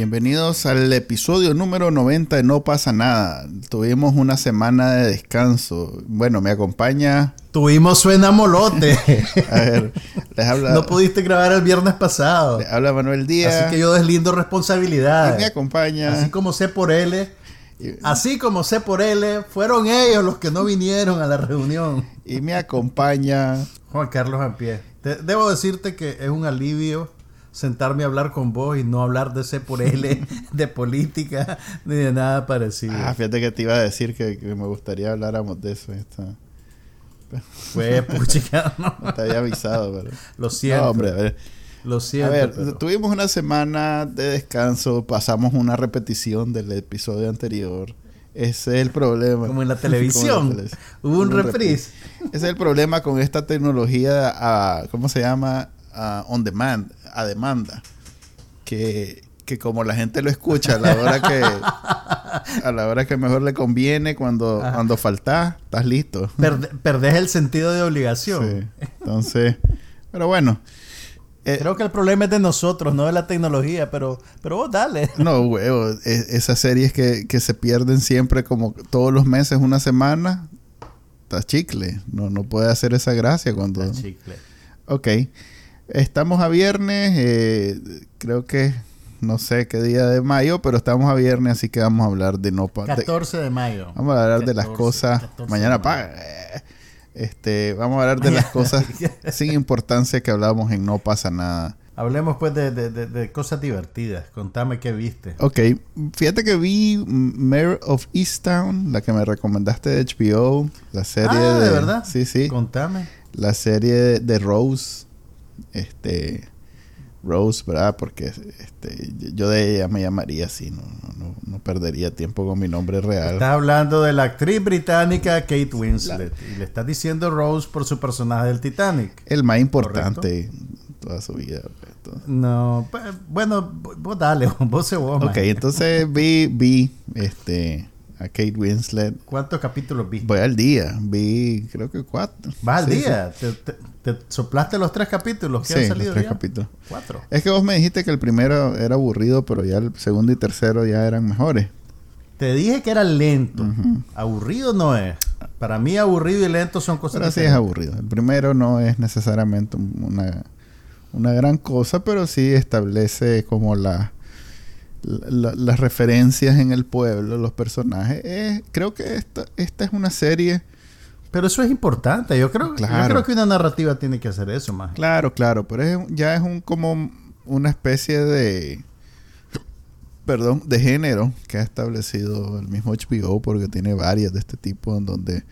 Bienvenidos al episodio número 90 de No pasa nada. Tuvimos una semana de descanso. Bueno, me acompaña. Tuvimos suena molote. A ver, les habla. no pudiste grabar el viernes pasado. les habla Manuel Díaz. Así que yo deslindo y responsabilidad. me acompaña. Así como sé por L. y, Así como sé por L, fueron ellos los que no vinieron a la reunión. y me acompaña. Juan Carlos Ampié. Te- Debo decirte que es un alivio sentarme a hablar con vos y no hablar de C por L, de política, ni de nada parecido. Ah, fíjate que te iba a decir que, que me gustaría habláramos de eso. esta- Fue puchica, no. No te había avisado, pero. Lo siento. No, hombre, a ver. Lo siento. A ver, pero- tuvimos una semana de descanso, pasamos una repetición del episodio anterior. Ese es el problema. Como en la televisión. en la televisión. Hubo un un reprise. Ese es el problema con esta tecnología, ah, ¿cómo se llama? Ah, on demand, a demanda. Que, que como la gente lo escucha a la hora que a la hora que mejor le conviene, cuando, cuando faltas, estás listo. Perde- perdés el sentido de obligación. Sí. Entonces, pero bueno. Eh, Creo que el problema es de nosotros, no de la tecnología, pero, pero vos dale. No, huevo. es- esas series que, que se pierden siempre como todos los meses, una semana, está chicle. No, no puede hacer esa gracia cuando... Chicle. Ok. Estamos a viernes, eh, creo que no sé qué día de mayo, pero estamos a viernes, así que vamos a hablar de no... pa- de- 14 de mayo. vamos a hablar de las 14, cosas... 14 Mañana de pa... eh, Este, vamos a hablar de las cosas sin importancia que hablamos en No pasa nada. Hablemos pues de, de- de- de cosas divertidas. Contame qué viste. Ok, fíjate que vi Mayor of Easttown, la que me recomendaste de HBO, la serie ah, de, ¿de verdad? Sí, sí, Contame. la serie de Rose, este Rose, ¿verdad? Porque este yo de ella me llamaría así, no, no, no, perdería tiempo con mi nombre real. Estás hablando de la actriz británica Kate Winslet. Y le estás diciendo Rose por su personaje del Titanic. El más importante en toda su vida. entonces. No, pues, bueno, vos dale, vos se vos. Ok, man. entonces vi, vi este a Kate Winslet. ¿Cuántos capítulos viste? Voy al día, vi creo que cuatro. Vas al Sí, sí. día. Te, te- te soplaste los tres capítulos que Sí, han los salido tres ya? capítulos. Cuatro. Es que vos me dijiste que el primero era aburrido, pero ya el segundo y tercero ya eran mejores. Te dije que era lento. Aburrido no es. Para mí aburrido y lento son cosas Pero sí es aburrido. El primero no es necesariamente una, una gran cosa, pero sí establece como la, la- las referencias en el pueblo, los personajes. Eh, creo que esta, esta es una serie... Pero eso es importante. Yo creo, yo Claro. creo que una narrativa tiene que hacer eso más. Claro, claro, pero es, ya es un como una especie de perdón, de género que ha establecido el mismo HBO porque tiene varias de este tipo en donde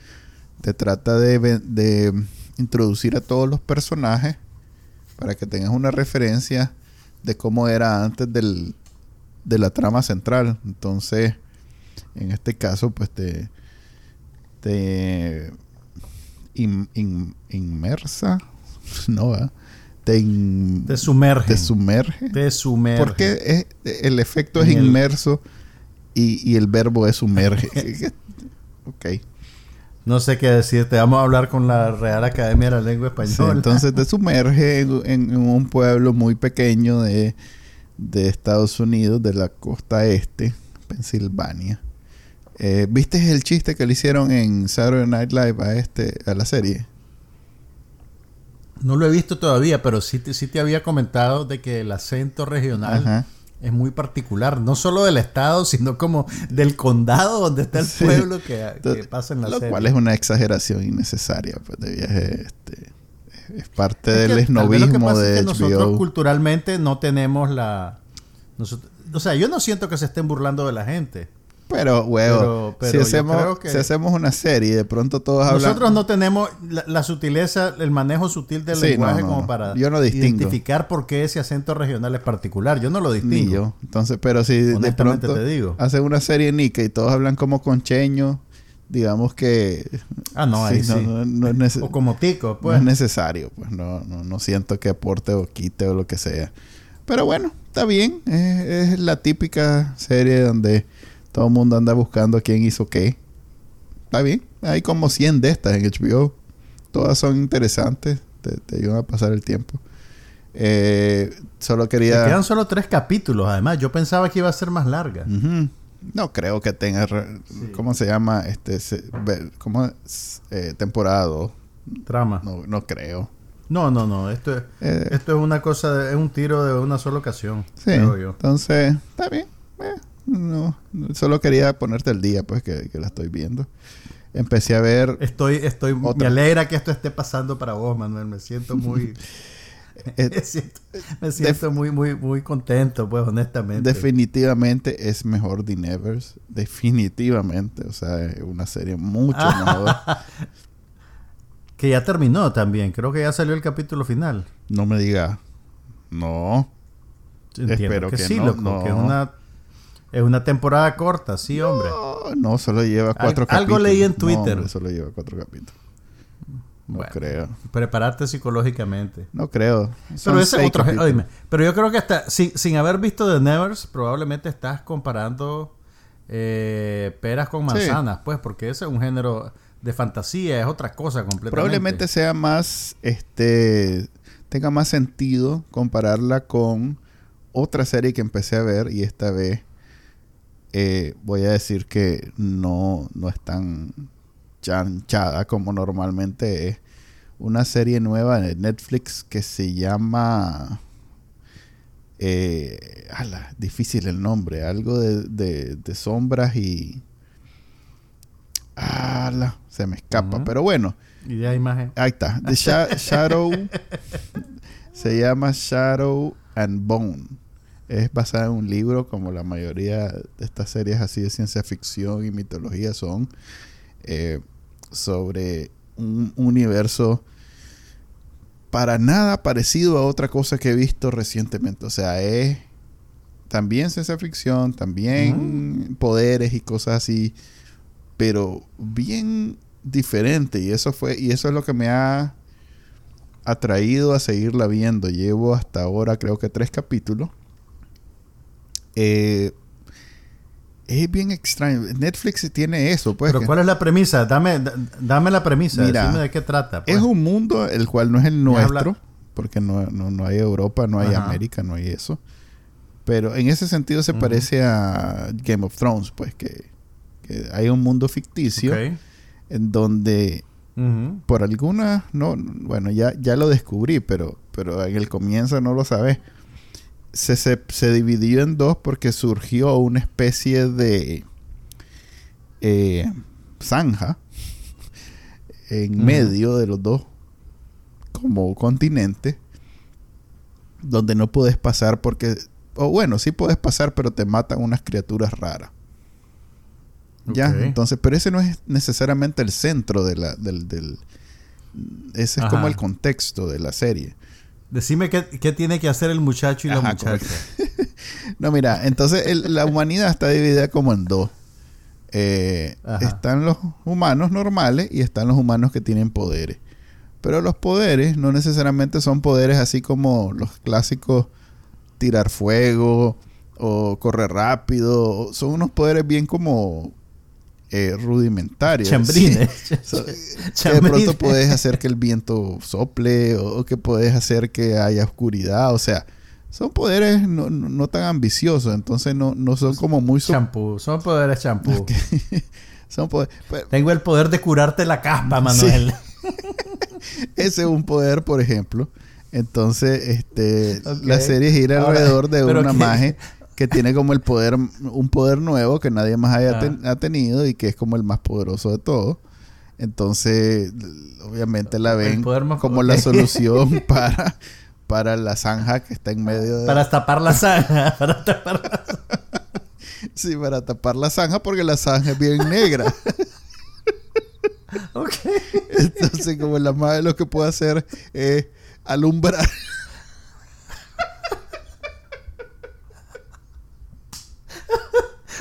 te trata de, de introducir a todos los personajes para que tengas una referencia de cómo era antes del, de la trama central. Entonces, en este caso, pues te, te in- in- inmersa, no, ¿verdad? te, in- Te sumerge. te sumerge. Te sumerge. Porque es, el efecto es el- inmerso y, y el verbo es sumerge. ok. No sé qué decirte. Vamos a hablar con la Real Academia de la Lengua Sí, Española. entonces te sumerge en un pueblo muy pequeño de, de Estados Unidos, de la costa este, Pensilvania. Eh, ¿Viste el chiste que le hicieron en Saturday Night Live a, este, a la serie? No lo he visto todavía, pero sí te, sí te había comentado de que el acento regional Ajá. es muy particular. No solo del estado, sino como del condado donde está el Sí. pueblo que, que pasa en la Lo serie. cual es una exageración innecesaria pues, de viaje. Este, es parte Es del que esnovismo es de Nosotros culturalmente no tenemos la... nosotros- o sea, yo no siento que se estén burlando de la gente. Pero, huevo, si, hacemos, si hacemos una serie y de pronto todos hablan... Nosotros no tenemos la, la sutileza, el manejo sutil del Sí, lenguaje no, no, como para Yo no identificar por qué ese acento regional es particular. Yo no lo distingo. Ni yo. Entonces, pero si de pronto te digo. hacen una serie nica y todos hablan como concheño, digamos que Ah, no, ahí sí, no, sí. no- no es O como tico, no pues. es necesario, pues no, no, no siento que aporte o quite o lo que sea. Pero bueno, está bien. Es, es la típica serie donde todo el mundo anda buscando quién hizo qué. Está bien. Hay como 100 de estas en HBO. Todas son interesantes. Te, te ayudan a pasar el tiempo. Eh, solo quería... quedan solo tres capítulos, además. Yo pensaba que iba a ser más larga. Ujú. No creo que tenga... ¿Cómo se llama? Este, se- ¿Cómo? es? Eh, temporada. Trama. No, no creo. No, no, no. Esto es, Eh, esto es una cosa, de- es un tiro de una sola ocasión. Sí, creo yo. entonces, está bien. Eh, no, solo quería ponerte el día, pues, que, que la estoy viendo. Empecé a ver... Estoy, estoy, me Otra. alegra que esto esté pasando para vos, Manuel. Me siento muy, me siento, me siento muy, muy, muy contento, pues, honestamente. definitivamente es mejor The Nevers. Definitivamente. O sea, es una serie mucho Ah. mejor. que ya terminó también. Creo que ya salió el capítulo final. No me diga... No. Entiendo Espero que, que sí, no, loco. no. Que es una, es una temporada corta, sí, hombre. No, no, solo lleva cuatro Al- algo capítulos. leí en No, Twitter. hombre, solo lleva cuatro capítulos. No Bueno. creo. Prepararte psicológicamente. No creo. Pero ese otro. oíme, pero yo creo que hasta sin, sin haber visto The Nevers, probablemente estás comparando eh, peras con Sí. manzanas, pues, porque ese es un género de fantasía, es otra cosa completamente. Probablemente sea más, este, tenga más sentido compararla con otra serie que empecé a ver y esta vez eh, voy a decir que no, no es tan chanchada como normalmente es. Una serie nueva de Netflix que se llama... Eh, ala, difícil el nombre. Algo de, de- de sombras y... Ala, se me escapa. Pero bueno, Y ya imagen. Ahí está. The Sha- Shadow. se llama Shadow and Bone. Es basada en un libro, como la mayoría de estas series así de ciencia ficción y mitología son, eh, sobre un universo para nada parecido a otra cosa que he visto recientemente. O sea, es también ciencia ficción, también poderes y cosas así, pero bien diferente. Y eso fue, y eso es lo que me ha atraído a seguirla viendo. Llevo hasta ahora creo que tres capítulos. Eh, es bien extraño. Netflix tiene eso, pues. pero ¿cuál es la premisa? Dame, dame la premisa. Mira, Decime de qué trata. pues. es un mundo el cual no es el nuestro, porque no, no, no hay Europa, no hay Ajá. América, no hay eso. Pero en ese sentido se parece a Game of Thrones, pues que, que hay un mundo ficticio en donde por alguna no bueno ya ya lo descubrí pero pero en el comienzo no lo sabes se, se, se dividió en dos porque surgió una especie de eh, zanja en medio de los dos como continente donde no puedes pasar porque o bueno sí puedes pasar pero te matan unas criaturas raras. Ya, entonces, pero ese no es necesariamente el centro de la, del, del ese es como el contexto de la serie. Decime qué, qué tiene que hacer el muchacho y la muchacha. No, mira, entonces el- la humanidad está dividida como en dos. Eh, están los humanos normales y están los humanos que tienen poderes. Pero los poderes no necesariamente son poderes así como los clásicos tirar fuego o correr rápido. Son unos poderes bien como eh, rudimentarios. Chambrines. Sí. So- que de Chambrines. pronto puedes hacer que el viento sople o, o que puedes hacer que haya oscuridad. O sea, son poderes no, no- no tan ambiciosos. Entonces no, no son como muy... so- Champú. Son poderes champú. son poderes... pues, Tengo el poder de curarte la caspa, Manuel. ese es un poder, por ejemplo. Entonces, este, la serie gira Ahora, alrededor de una que- magia que tiene como el poder, un poder nuevo que nadie más haya ten- ha tenido y que es como el más poderoso de todos. Entonces, obviamente la ven como la solución para, para la zanja que está en medio de... Para tapar la zanja. Para tapar la Sí, para tapar la zanja porque la zanja es bien negra. Ok. Entonces, como la madre lo que puede hacer es alumbrar.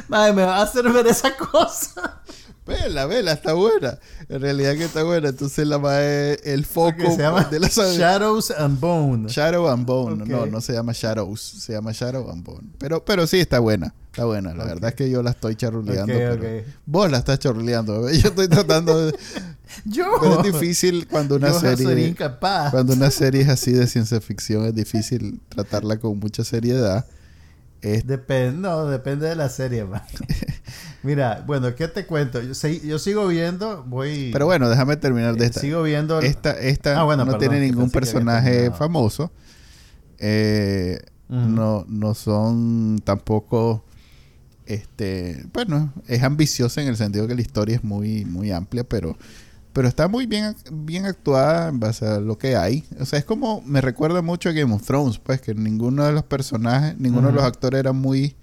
Madre, me va a hacer ver esa cosa. Vela, vela, está buena. En realidad que está buena. Entonces la va el foco se llama de la. Shadows and Bone. Shadow and Bone. No, no se llama Shadows, se llama Shadow and Bone. Pero, pero sí está buena. Está buena. La verdad es que yo la estoy charruleando. Ok, pero ok. Vos la estás charruleando. bebé. Yo estoy tratando de. Yo. Pero es difícil cuando una Yo serie. incapaz. Cuando una serie es así de ciencia ficción, es difícil tratarla con mucha seriedad. Es- Depende, no, depende de la serie, man. Mira, bueno, ¿qué te cuento? Yo, yo sigo viendo, voy... Pero bueno, déjame terminar de eh, esta. Sigo viendo... Esta, esta Ah, bueno, no perdón, tiene ningún personaje famoso. Eh, no, no son tampoco. Este. Bueno, es ambiciosa en el sentido que la historia es muy, muy amplia, pero. Pero está muy bien, bien actuada en base a lo que hay. O sea, es como. Me recuerda mucho a Game of Thrones, pues, que ninguno de los personajes, ninguno de los actores era muy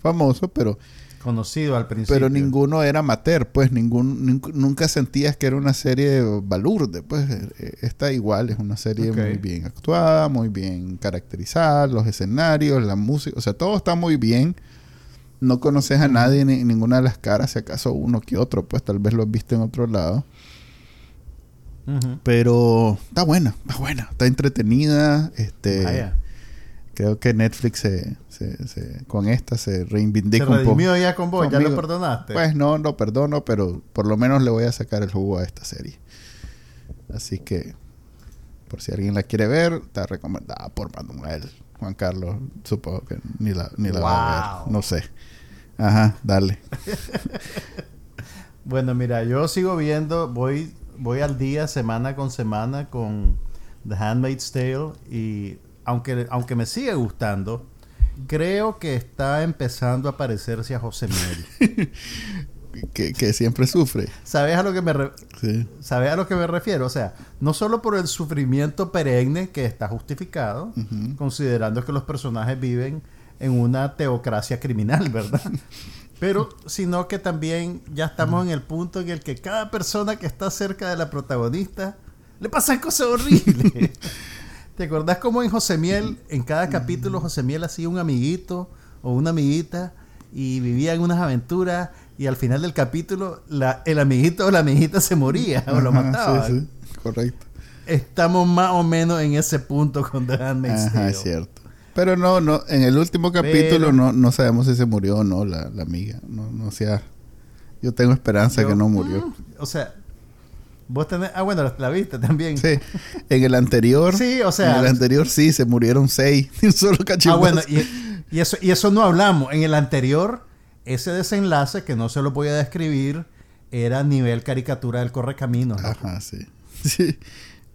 famoso, pero Conocido al principio. pero ninguno era amateur, pues ningún, nin- nunca sentías que era una serie balurde, pues eh, eh, esta igual es una serie muy bien actuada, muy bien caracterizada, los escenarios, la música, o sea, todo está muy bien. No conoces a nadie ni ninguna de las caras, si acaso uno que otro, pues tal vez lo has visto en otro lado. Ujú. Pero está buena, está buena, está entretenida, este Vaya. creo que Netflix se, se- se- con esta se Se reivindica un poco. ya con vos, ya lo Conmigo. perdonaste. Pues no, no perdono, pero por lo menos le voy a sacar el jugo a esta serie. Así que, por si alguien la quiere ver, está recomendada por Manuel. Juan Carlos, supongo que ni la, ni la va a Wow. ver. No sé. Ajá, dale. Bueno, mira, yo sigo viendo, voy, voy al día, semana con semana, con The Handmaid's Tale y aunque, aunque me sigue gustando, creo que está empezando a parecerse a José Miel. Que, que siempre sufre. ¿Sabes a lo que me re- Sí. ¿Sabes a lo que me refiero? O sea, no solo por el sufrimiento perenne que está justificado, considerando que los personajes viven en una teocracia criminal, ¿verdad? Pero, sino que también ya estamos en el punto en el que cada persona que está cerca de la protagonista le pasan cosas horribles. ¿Te acordás cómo en José Miel, en cada capítulo José Miel hacía un amiguito o una amiguita y vivía en unas aventuras y al final del capítulo la- el amiguito o la amiguita se moría o lo Ajá, mataban? Sí, sí, correcto. Estamos más o menos en ese punto con The Handmaid's Ajá, es cierto. Pero no, no, en el último capítulo Pero- no, no sabemos si se murió o no la, la amiga. No, no sea. Yo tengo esperanza Yo- que no murió. Mm, o sea, vos tenés... Ah, bueno, la, viste también. Sí, en el anterior. Sí, o sea- En el anterior sí, se murieron seis. un solo Ah, cachivazo. bueno, y, y eso, y eso no hablamos. En el anterior, ese desenlace, que no se lo voy a describir, era nivel caricatura del correcaminos. ¿no? Ajá, sí. Sí,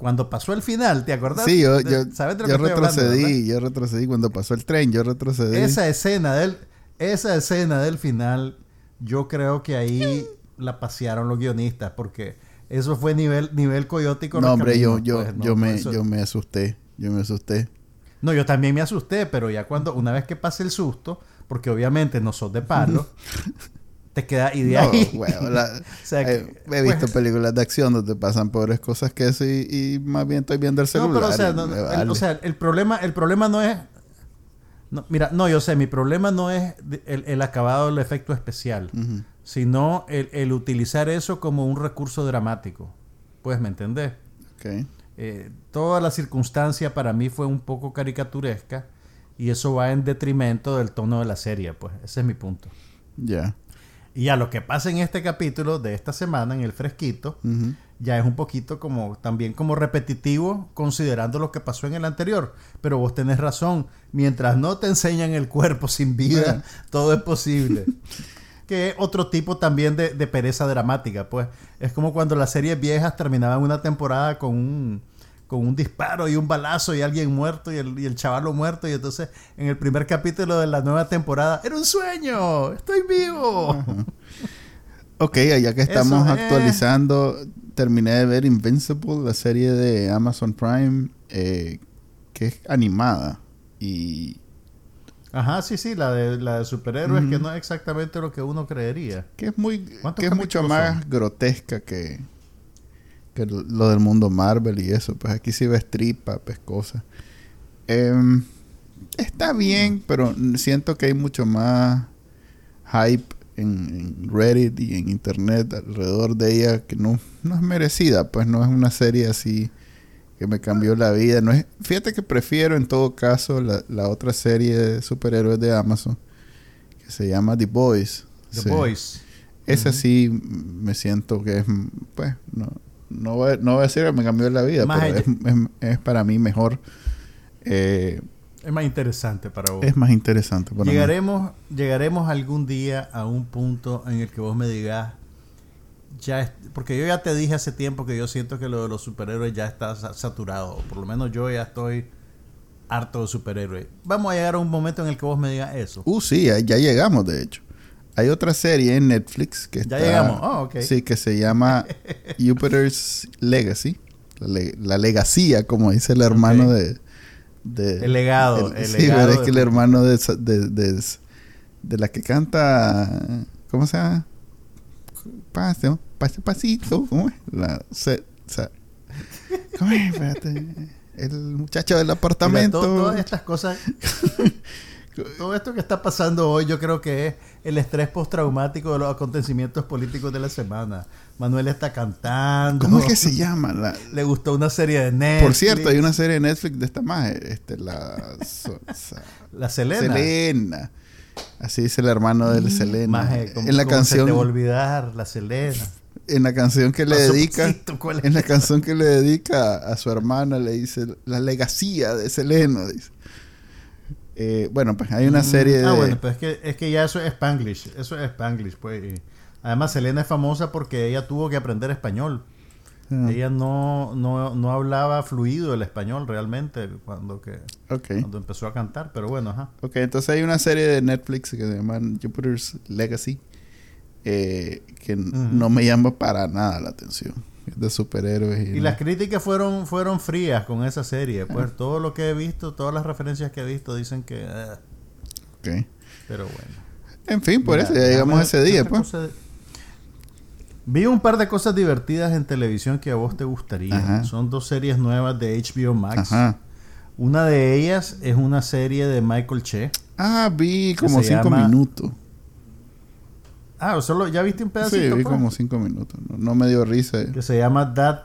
Cuando pasó el final, ¿te acordás? sí yo, yo, ¿Sabes de lo yo que estoy hablando, retrocedí. yo retrocedí cuando pasó el tren. Yo retrocedí. Esa escena del, esa escena del final, yo creo que ahí la pasearon los guionistas, porque eso fue nivel, nivel coyote y no, hombre, yo, yo, pues, no, yo, me, eso- yo me asusté. Yo me asusté. No, yo también me asusté, pero ya cuando, una vez que pase el susto, porque obviamente no sos de palo, te queda y de No, ahí. huevo, la- sea, que- eh, he visto pues- películas de acción donde pasan peores cosas que eso y, y más bien estoy viendo el No, celular. pero o sea, y no, el, vale. o sea, el problema, el problema no es. no, mira, no, yo sé, mi problema no es el, el acabado del efecto especial, sino el, el utilizar eso como un recurso dramático. Pues, ¿me entendés? Ok. Eh, toda la circunstancia para mí fue un poco caricaturesca y eso va en detrimento del tono de la serie, pues, ese es mi punto. Ya. Y ya lo que pasa en este capítulo de esta semana, en el fresquito, ya es un poquito como también como repetitivo considerando lo que pasó en el anterior. Pero vos tenés razón, mientras no te enseñan el cuerpo sin vida, todo es posible. que es otro tipo también de, de pereza dramática, pues. Es como cuando las series viejas terminaban una temporada con un, con un disparo y un balazo y alguien muerto y el, y el chavalo muerto. Y entonces en el primer capítulo de la nueva temporada, era un sueño, estoy vivo. Ok, ya que estamos Eso, eh. actualizando, terminé de ver Invincible, la serie de Amazon Prime, eh, que es animada. Y Ajá, sí, sí, la de, la de superhéroes, que no es exactamente lo que uno creería. que es muy ¿Cuántos que es mucho más grotesca que, que lo del mundo Marvel y eso. Pues aquí sí ves tripa, ves cosas. Em, está bien, pero siento que hay mucho más hype en, en Reddit y en internet alrededor de ella que no, no es merecida, pues no es una serie así que me cambió la vida. No es, fíjate que prefiero en todo caso la, la otra serie de superhéroes de Amazon que se llama The Boys. The Sí. Boys. Esa Ujú. sí me siento que es, pues, no, no, voy, no voy a decir que me cambió la vida, Más pero es, es- es para mí mejor. eh, Es más interesante para vos. es más interesante para mí. Llegaremos, llegaremos algún día a un punto en el que vos me digas, ya es- porque yo ya te dije hace tiempo que yo siento que lo de los superhéroes ya está sa- saturado, por lo menos yo ya estoy harto de superhéroes. Vamos a llegar a un momento en el que vos me digas eso. Uh, sí, ya, ya llegamos, de hecho. Hay otra serie en Netflix que Ya está... llegamos. Ah, ok. Sí, que se llama Jupiter's Legacy. La, le- la legacía, como dice el hermano de, de... El legado, el sí, legado pero es que el hermano de, de, de, de la que canta... ¿Cómo se llama? Pase, pase pasito. ¿Cómo es? La, se- ¿Cómo es? Espérate. El muchacho del Mira, apartamento. to- todas estas cosas, todo esto que está pasando hoy, yo creo que es el estrés postraumático de los acontecimientos políticos de la semana. Manuel está cantando. ¿Cómo es que se llama? La, Le gustó una serie de Netflix. Por cierto, hay una serie de Netflix de esta más, este, la La Selena. Selena. Así dice el hermano de Selena. Maje, ¿cómo- en la canción, Se te olvidar la Selena. en la canción que le Paso dedica, en la canción que le dedica a su hermana le dice la legacía de Selena. Dice. Eh, bueno, pues hay una Mm, serie de. Ah, bueno, pues es que, es que ya eso es Spanglish. Eso es Spanglish, pues. y además, Selena es famosa porque ella tuvo que aprender español. Ah, Ella no, no, no hablaba fluido el español realmente cuando, que, cuando empezó a cantar. Pero bueno, ajá. Ok, entonces hay una serie de Netflix que se llama Jupiter's Legacy. eh, que no me llama para nada la atención. De superhéroes. Y, Y las críticas fueron, fueron frías con esa serie. Ah. Pues todo lo que he visto, todas las referencias que he visto dicen que... eh, Ok. pero bueno. En fin, por Mira, eso ya llegamos a ese día, pues. de- Vi un par de cosas divertidas en televisión que a vos te gustaría. Ajá. Son dos series nuevas de HBO Max. Ajá. Una de ellas es una serie de Michael Che. Ah, vi como cinco llama- minutos. Ah, solo ya viste un Sí, pedacito. vi pues? como cinco minutos. No, no me dio risa. que se llama That,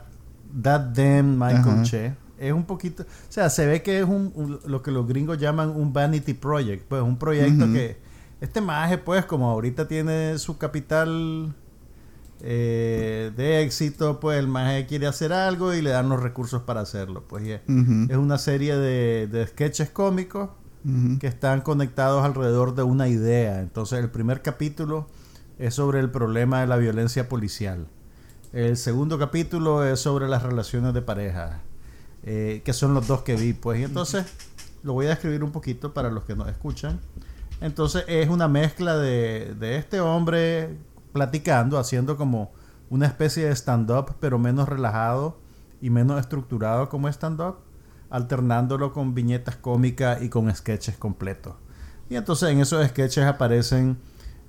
That Damn Michael Ajá. Che. Es un poquito, o sea, se ve que es un, un- lo que los gringos llaman un vanity project, pues un proyecto que este maje, pues, como ahorita tiene su capital eh, de éxito, pues el maje quiere hacer algo y le dan los recursos para hacerlo, pues y es, Ujú, es una serie de, de sketches cómicos que están conectados alrededor de una idea. Entonces, el primer capítulo es sobre el problema de la violencia policial. El segundo capítulo es sobre las relaciones de pareja, eh, que son los dos que vi, pues. Y entonces, lo voy a describir un poquito para los que nos escuchan. Entonces, es una mezcla de, de este hombre platicando, haciendo como una especie de stand-up, pero menos relajado y menos estructurado como stand-up, alternándolo con viñetas cómicas y con sketches completos. Y entonces en esos sketches aparecen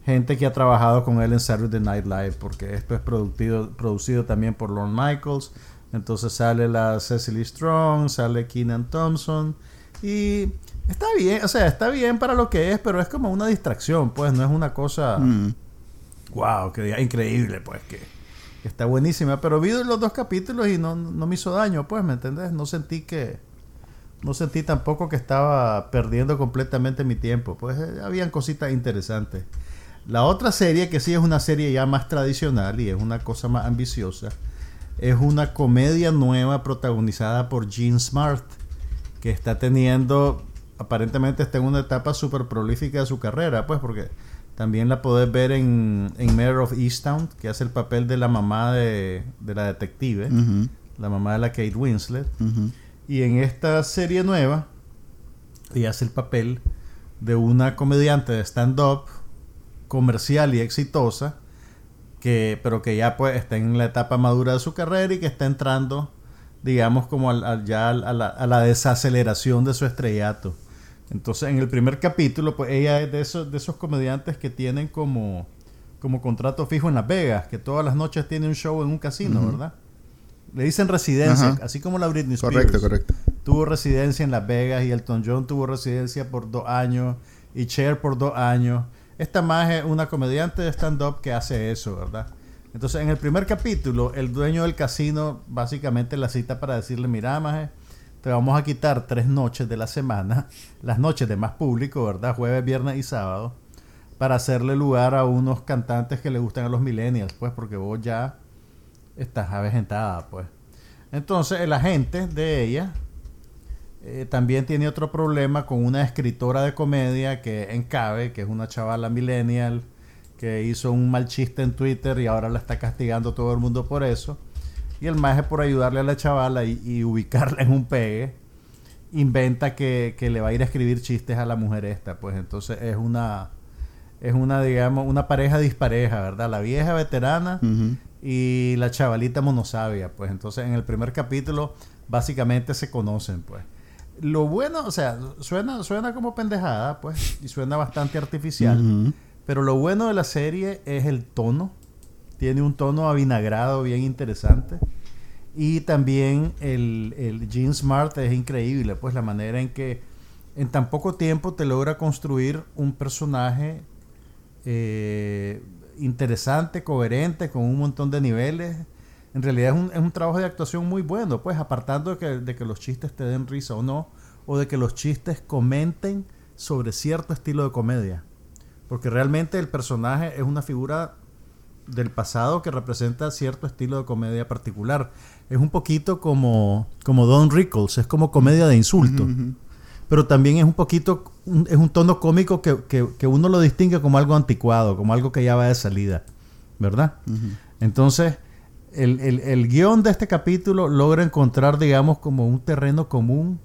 gente que ha trabajado con él en Saturday Night Live, porque esto es producido, producido también por Lorne Michaels. Entonces sale la Cecily Strong, sale Keenan Thompson. Y está bien, o sea, está bien para lo que es, pero es como una distracción, pues no es una cosa Mm. wow, que increíble, pues, que, que está buenísima. Pero vi los dos capítulos y no, no me hizo daño, pues, ¿me entendés? No sentí que. No sentí tampoco que estaba perdiendo completamente mi tiempo. Pues eh, habían cositas interesantes. La otra serie, que sí es una serie ya más tradicional y es una cosa más ambiciosa, es una comedia nueva protagonizada por Gene Smart, que está teniendo, aparentemente está en una etapa súper prolífica de su carrera, pues porque también la podés ver en, en Mayor of Easttown, que hace el papel de la mamá de, de la detective, la mamá de la Kate Winslet. Y en esta serie nueva, ella hace el papel de una comediante de stand-up comercial y exitosa, que, pero que ya pues está en la etapa madura de su carrera y que está entrando, digamos, como al- al- ya al- a la, a la desaceleración de su estrellato. Entonces, en el primer capítulo, pues ella es de esos, de esos comediantes que tienen como, como contrato fijo en Las Vegas, que todas las noches tiene un show en un casino. ¿verdad? Le dicen residencia, Ajá. así como la Britney Spears. Correcto, correcto. Tuvo residencia en Las Vegas y Elton John tuvo residencia por dos años y Cher por dos años. Esta más es una comediante de stand-up que hace eso, ¿verdad? Entonces, en el primer capítulo, el dueño del casino básicamente la cita para decirle, mira, maje, te vamos a quitar tres noches de la semana, las noches de más público, ¿verdad? Jueves, viernes y sábado, para hacerle lugar a unos cantantes que le gustan a los millennials, pues, porque vos ya estás avejentada, pues. Entonces, el agente de ella eh, también tiene otro problema con una escritora de comedia que encabe, que es una chavala millennial, que hizo un mal chiste en Twitter y ahora la está castigando todo el mundo por eso. Y el maje por ayudarle a la chavala y, ubicarla en un pegue, inventa que, le va a ir a escribir chistes a la mujer esta. Pues entonces es una, es una, digamos, una pareja dispareja, ¿verdad? La vieja veterana y la chavalita monosabia. Pues entonces en el primer capítulo básicamente se conocen, pues. Lo bueno, o sea, suena, suena como pendejada, pues, y suena bastante artificial. Pero lo bueno de la serie es el tono. Tiene un tono avinagrado bien interesante. Y también el, el Gene Smart es increíble, pues la manera en que en tan poco tiempo te logra construir un personaje eh, interesante, coherente, con un montón de niveles. En realidad es un, es un trabajo de actuación muy bueno, pues apartando de que, de que los chistes te den risa o no, o de que los chistes comenten sobre cierto estilo de comedia. Porque realmente el personaje es una figura del pasado que representa cierto estilo de comedia particular. Es un poquito como, como Don Rickles, es como comedia de insulto. Pero también es un poquito, es un tono cómico que, uno lo distingue como algo anticuado, como algo que ya va de salida. ¿Verdad? Entonces, el, el, el guion de este capítulo logra encontrar, digamos, como un terreno común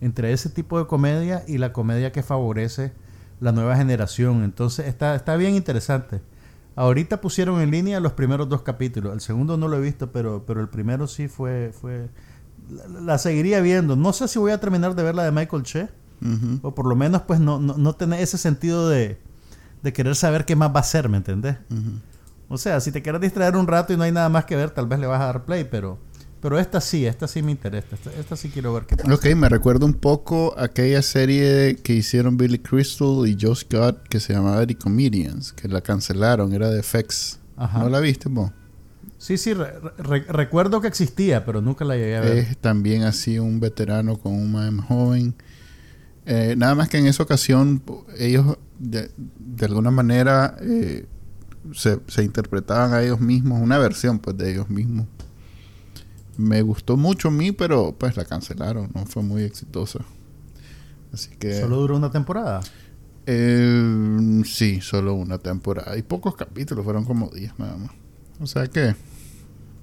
entre ese tipo de comedia y la comedia que favorece la nueva generación. Entonces está, está bien interesante. Ahorita pusieron en línea los primeros dos capítulos. El segundo no lo he visto, pero, pero el primero sí fue... fue la, seguiría viendo. No sé si voy a terminar de ver la de Michael Che. O por lo menos pues no, no, tener ese sentido de, de, querer saber qué más va a ser, ¿me entendés? O sea, si te quieres distraer un rato y no hay nada más que ver, tal vez le vas a dar play, pero pero esta sí, esta sí me interesa. Esta, sí quiero ver qué pasa. Ok, me recuerda un poco aquella serie que hicieron Billy Crystal y Joe Scott que se llamaba The Comedians, que la cancelaron, era de FX. ¿No la viste, vos? Sí, sí, recuerdo que existía, pero nunca la llegué a ver. Es también así un veterano con un más joven. Eh, nada más que en esa ocasión ellos de, alguna manera eh, se, se interpretaban a ellos mismos, una versión pues de ellos mismos me gustó mucho a mí, pero pues la cancelaron, no fue muy exitosa. Así que... ¿Solo duró una temporada? Eh, sí, solo una temporada. Y pocos capítulos, fueron como 10 nada más. O sea que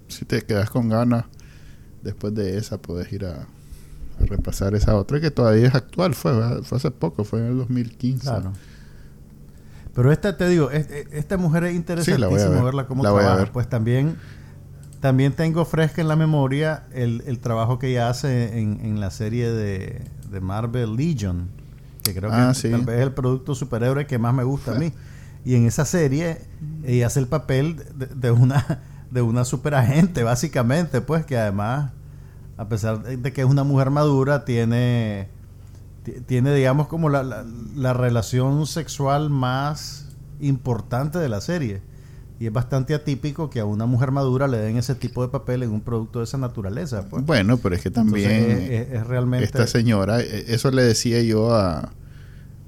si te quedas con ganas, después de esa puedes ir a, repasar esa otra que todavía es actual. Fue, fue hace poco, fue en el 2015. Claro. Pero esta, te digo, esta mujer es interesantísimo verla cómo trabaja. Pues también también tengo fresca en la memoria el, el trabajo que ella hace en, en la serie de, de, Marvel Legion, que creo que ah, tal vez es el producto superhéroe que más me gusta a mí. Y en esa serie ella hace el papel de, una de una superagente, básicamente, pues que además, a pesar de que es una mujer madura, tiene, tiene digamos, como la, la, la relación sexual más importante de la serie y es bastante atípico que a una mujer madura le den ese tipo de papel en un producto de esa naturaleza. Pues. Bueno, pero es que también es, realmente... esta señora, e, eso le decía yo a,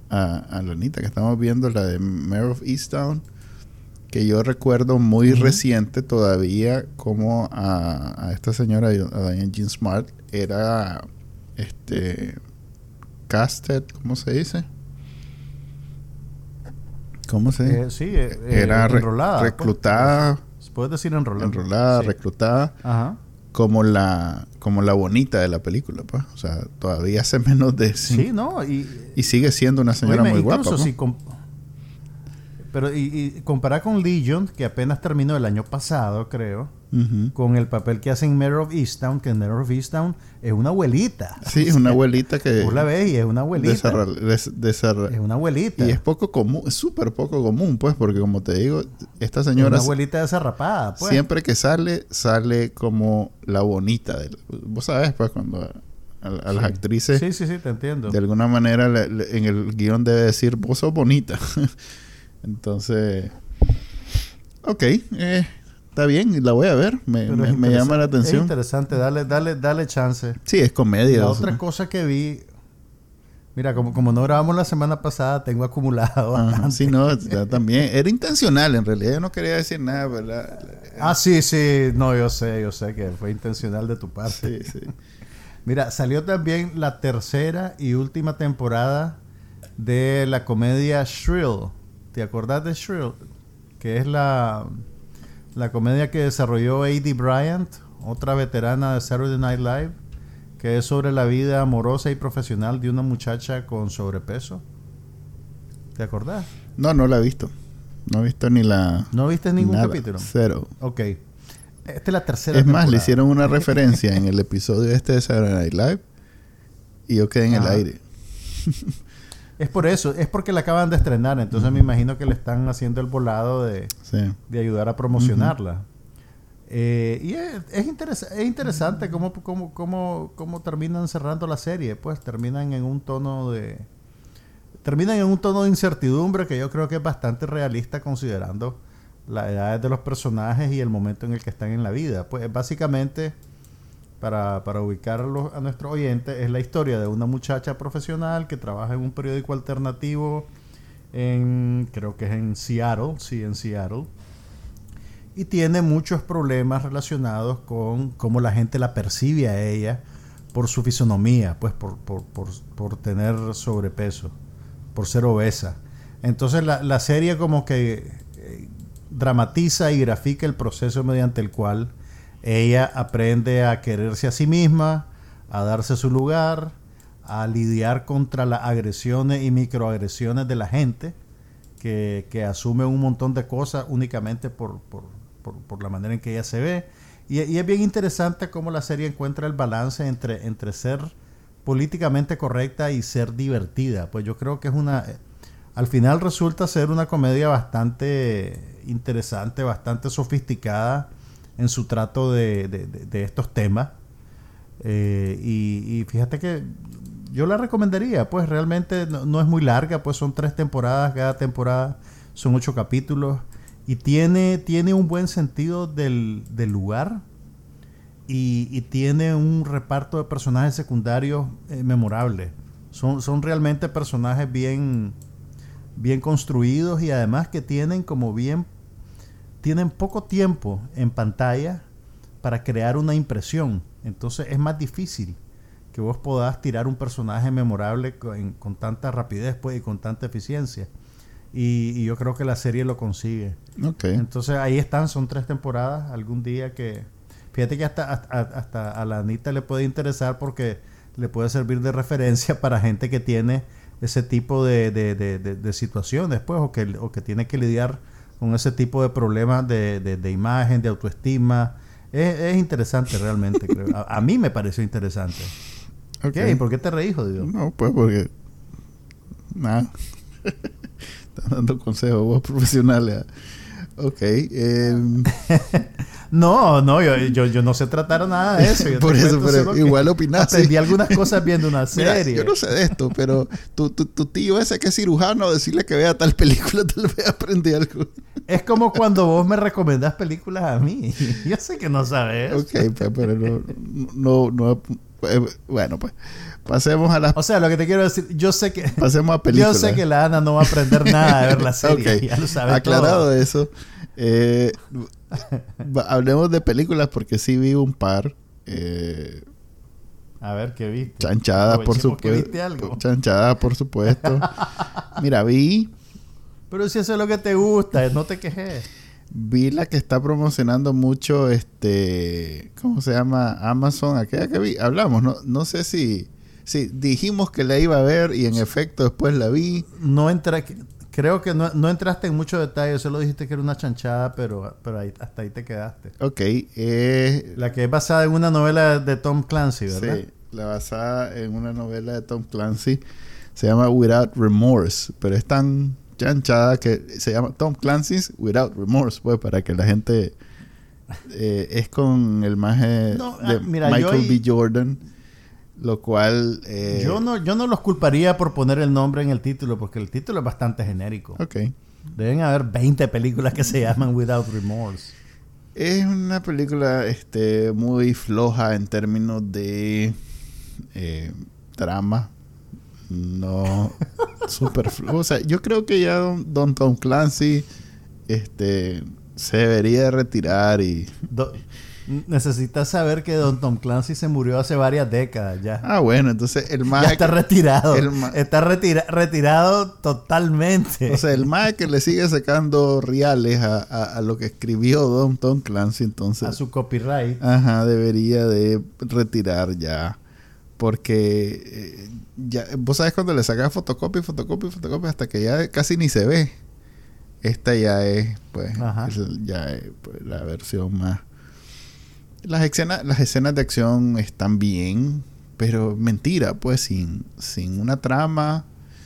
a, a Lanita, que estamos viendo la de Mayor of Easttown, que yo recuerdo muy reciente todavía como a, a, esta señora, a Diane Jean Smart, era este casted, ¿cómo se dice? ¿Cómo se? Eh, sí, eh, eh, era enrolada. Pues. reclutada. Puedes decir enrolada. Enrolada, reclutada. Ajá. Como la, como la bonita de la película, pues. O sea, todavía hace menos de... Sí, ¿no? Y, y sigue siendo una señora muy guapa. Pues. Si pero y, y comparar con Legion, que apenas terminó el año pasado, creo con el papel que hace en Mayor of Easttown, que en Mayor of Easttown es una abuelita. Sí, es una abuelita que... Tú la ves y es una abuelita. es una abuelita. Y es poco común, es súper poco común, pues, porque como te digo, esta señora... Es una abuelita desarrapada, pues. Siempre que sale, sale como la bonita. De, vos sabes, pues, cuando... A, las actrices. Sí, sí, sí, te entiendo. De alguna manera en el guion debe decir, vos sos bonita. Entonces, ok, eh, está bien, la voy a ver, me, me- llama la interesante- Es atención. interesante, dale, dale, dale chance. Sí, es comedia. La sea. otra cosa que vi, mira, como, como no grabamos la semana pasada, tengo acumulado. Ajá, sí, no, también. Era intencional, en realidad yo no quería decir nada, ¿verdad? Ah, sí, sí, no, yo sé, yo sé que fue intencional de tu parte. Sí, sí. Mira, salió también la tercera y última temporada de la comedia Shrill. ¿Te acordás de Shrill? Que es la, la comedia que desarrolló A.D. Bryant, otra veterana de Saturday Night Live, que es sobre la vida amorosa y profesional de una muchacha con sobrepeso. ¿Te acordás? No, no la he visto. No he visto ni la... ¿No viste ningún nada. capítulo? Cero. Ok. Esta es la tercera Es más, le hicieron una referencia en el episodio este de Saturday Night Live y yo quedé en el aire. Es por eso, es porque la acaban de estrenar, entonces me imagino que le están haciendo el volado de, Sí. de ayudar a promocionarla. Eh, y es, es, interesa- es interesante cómo, cómo, cómo, cómo terminan cerrando la serie, pues terminan en un tono de... Terminan en un tono de incertidumbre que yo creo que es bastante realista considerando las edades de los personajes y el momento en el que están en la vida. Pues básicamente, para, para ubicarlo a nuestros oyentes, es la historia de una muchacha profesional que trabaja en un periódico alternativo en, creo que es en Seattle, sí, en Seattle, y tiene muchos problemas relacionados con cómo la gente la percibe a ella por su fisonomía, pues por, por, por, por tener sobrepeso, por ser obesa. Entonces la, la serie como que eh, dramatiza y grafica el proceso mediante el cual ella aprende a quererse a sí misma, a darse su lugar, a lidiar contra las agresiones y microagresiones de la gente, que, que asume un montón de cosas únicamente por, por, por- la manera en que ella se ve. Y, y es bien interesante cómo la serie encuentra el balance entre, entre ser políticamente correcta y ser divertida. Pues yo creo que es una... Al final resulta ser una comedia bastante interesante, bastante sofisticada en su trato de, de- estos temas. Eh, y, fíjate que yo la recomendaría, pues realmente no, no es muy larga, pues son tres temporadas, cada temporada son ocho capítulos y tiene, tiene un buen sentido del, del lugar y, y tiene un reparto de personajes secundarios eh, memorable. Son, son realmente personajes bien, bien construidos y además que tienen como bien, tienen poco tiempo en pantalla para crear una impresión. Entonces es más difícil que vos podás tirar un personaje memorable con, con tanta rapidez pues, y con tanta eficiencia. Y, y yo creo que la serie lo consigue. Entonces ahí están, son tres temporadas. Algún día que. Fíjate que hasta, hasta, hasta a la Anita le puede interesar porque le puede servir de referencia para gente que tiene ese tipo de, de, de- de- de situaciones, pues, o que, o que tiene que lidiar con ese tipo de problemas de, de- de imagen, de autoestima. Es, es interesante realmente, creo. A, a mí me pareció interesante. ok. ¿Qué? ¿Y por qué te reís, jodido? No, pues porque... Nada. Están dando consejos vos profesionales. Ok. em, No, no, yo, yo, yo no sé tratar nada de eso. Yo Por eso, pero igual opinás, Aprendí algunas cosas viendo una Mira, serie. yo no sé de esto, pero tu, tu, tu tío ese que es cirujano, decirle que vea tal película, tal vez aprendí algo. Es como cuando vos me recomendás películas a mí. Yo sé que no sabes. Ok, pues, pero no, no, no, eh, bueno, pues, pasemos a las, O sea, lo que te quiero decir, yo sé que pasemos a yo películas. sé que la Ana no va a aprender nada de ver la serie. Ok, Ya lo sabes Aclarado todo. eso, eh, hablemos de películas porque sí vi un par. Eh, A ver qué viste. chanchadas, por supuesto. Chanchadas, por supuesto. Mira, vi, Pero si eso es lo que te gusta, no te quejes. vi la que está promocionando mucho, este, ¿cómo se llama? Amazon, aquella que vi. Hablamos, no, no sé si, si dijimos que la iba a ver y en efecto después la vi. No entra, creo que no, no entraste en mucho detalle, solo dijiste que era una chanchada, pero, pero ahí, hasta ahí te quedaste. Ok, eh, La que es basada en una novela de Tom Clancy, ¿verdad? Sí, la basada en una novela de Tom Clancy. Se llama Without Remorse, pero es tan chanchada que se llama Tom Clancy's Without Remorse, pues para que la gente eh, es con el maje No, de ah, mira, yo Michael B. Jordan, lo cual eh, Yo no, yo no los culparía por poner el nombre en el título, porque el título es bastante genérico. Ok. Deben haber 20 películas que se llaman Without Remorse. Es una película este, muy floja en términos de eh, trama. No, super floja. O sea, yo creo que ya Don, Don Tom Clancy este, se debería retirar y... Do- necesitas saber que Don Tom Clancy se murió hace varias décadas ya. Ah, bueno, entonces el más... ya está retirado. Está retira- retirado totalmente. O sea, el más que le sigue sacando reales a, a- a lo que escribió Don Tom Clancy, entonces... a su copyright. Ajá, debería de retirar ya. Porque eh, ya, vos sabes cuando le sacas fotocopia, fotocopia, fotocopia, hasta que ya casi ni se ve. Esta ya es, pues, es ya es, pues, la versión más. Las escenas, las escenas de acción están bien, pero mentira, pues, sin, sin una trama.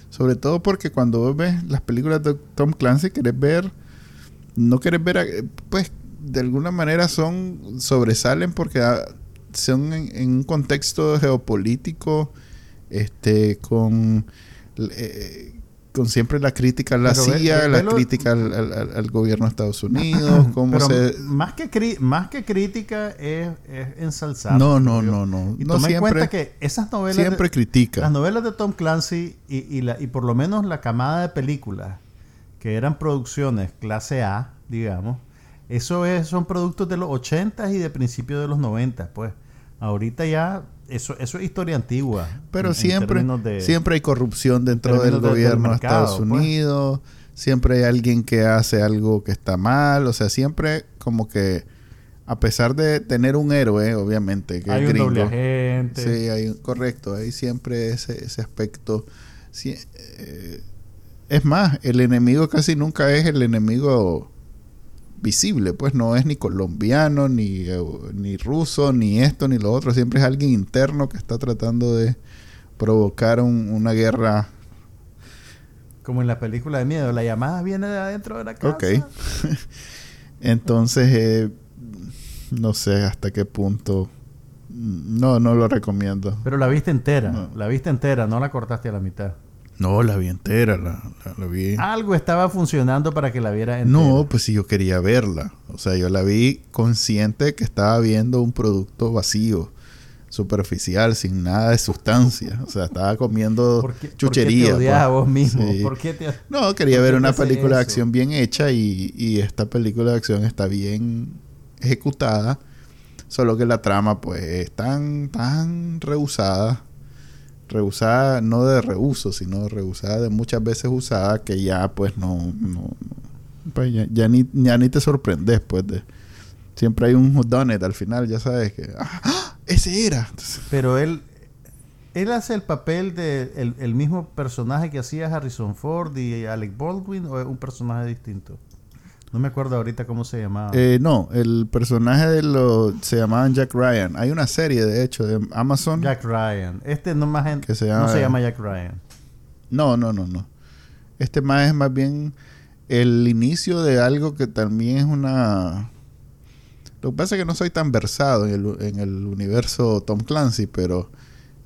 Sobre todo porque cuando vos ves las películas de Tom Clancy, querés ver no querés ver, a- pues de alguna manera son, sobresalen porque ah, son en, en un contexto geopolítico, este, con, eh, con siempre la crítica a la Pero CIA, ve- la crítica al, al- al- al gobierno de Estados Unidos, cómo se... más, que más que crítica es, es ensalzar. No, no, no, no. Y no toma en cuenta que esas novelas... de- siempre critica. Las novelas de Tom Clancy y, y, la, y por lo menos la camada de películas que eran producciones clase A, digamos, eso es, son productos de los 80 y de principios de los 90, pues. Ahorita ya, eso, eso es historia antigua. Pero en- siempre, de- siempre hay corrupción dentro del gobierno de mercado, Estados pues. Unidos. Siempre hay alguien que hace algo que está mal. O sea, siempre como que, a pesar de tener un héroe, obviamente, que Hay es un gringo. doble agente. Sí, hay, un- correcto. Hay siempre ese, ese aspecto. Sí, eh, es más, el enemigo casi nunca es el enemigo visible, pues no es ni colombiano, ni, eh, ni ruso, ni esto, ni lo otro. Siempre es alguien interno que está tratando de provocar un- una guerra. Como en la película de miedo, la llamada viene de adentro de la casa. Ok. Entonces, eh, no sé hasta qué punto. No, no lo recomiendo. Pero la viste entera, No. la viste entera, no la cortaste a la mitad. No, la vi entera, la, la- la vi. Algo estaba funcionando para que la viera entera. No, pues si yo quería verla. O sea, yo la vi consciente que estaba viendo un producto vacío, superficial, sin nada de sustancia. O sea, estaba comiendo ¿Por qué, chuchería. ¿Por qué te odias a pues. vos mismo? Sí. ¿Por qué te No, quería ¿Por ver una película de acción bien hecha y, y esta película de acción está bien ejecutada. Solo que la trama, pues, es tan, tan rehusada. Rehusada, no de reuso, sino rehusada de muchas veces usada que ya, pues, no. no, pues ya, ya ni, ya ni te sorprendes, pues. De, siempre hay un whodunit al final, ya sabes que. ¡Ah! ¡ah! ¡Ese era! Pero él, él hace el papel de el mismo personaje que hacía Harrison Ford y Alec Baldwin o es un personaje distinto. No me acuerdo ahorita cómo se llamaba. Eh, no, el personaje de lo se llamaban Jack Ryan. Hay una serie, de hecho, de Amazon. Jack Ryan. Este no más en- Que se no llama- se llama Jack Ryan. No, no, no, no. Este más es más bien el inicio de algo que también es una... Lo que pasa es que no soy tan versado en el, en el universo Tom Clancy, pero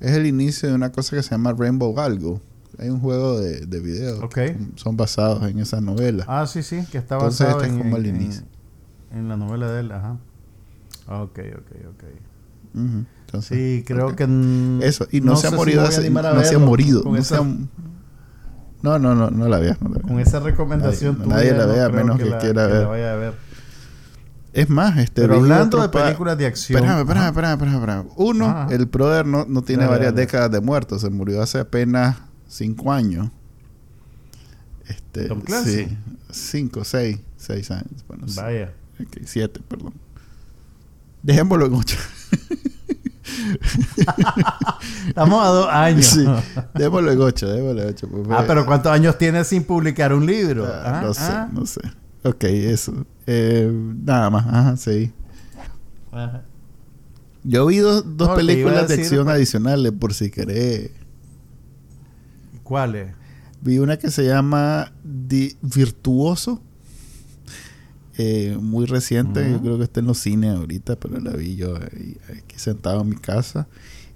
es el inicio de una cosa que se llama Rainbow Algo. Hay un juego de, de video. Son basados en esa novela. Ah, sí, sí, que está Entonces, basado este es en, como el en- inicio. en la novela de él, ajá. Ok, ok, ok. Entonces, Sí, creo que... Eso, y no, se ha si morido, a a no se ha morido. No, esa, se ha- no, no, no, no la veas. no con esa recomendación Nadie- tuya, nadie la vea, creo menos que la- quiera ver. vaya a ver. Es más, este Pero hablando de películas de acción... Espérame, espérame, espérame, espérame. Uno, el brother no, no tiene Dale, varias dale. décadas de muerto. Se murió hace apenas cinco años. Este, Tom Clancy. Sí, cinco, seis, seis años. Bueno. Vaya. Ok, siete, perdón. Dejémoslo en ocho. Estamos a dos años. Sí, dejémoslo en ocho, dejémoslo en ocho. pues, Ah, fue- pero ¿cuántos años tienes sin publicar un libro? Ah, Ah, no sé, ah. no sé. Ok, eso. Eh, nada más, ajá, sí. Ajá. Yo vi dos, dos No, películas de decir, acción pues- adicionales, por si querés. ¿Cuál es? Vi una que se llama Di- Virtuoso. Eh, muy reciente, yo creo que está en los cines ahorita, pero la vi yo ahí- aquí sentado en mi casa.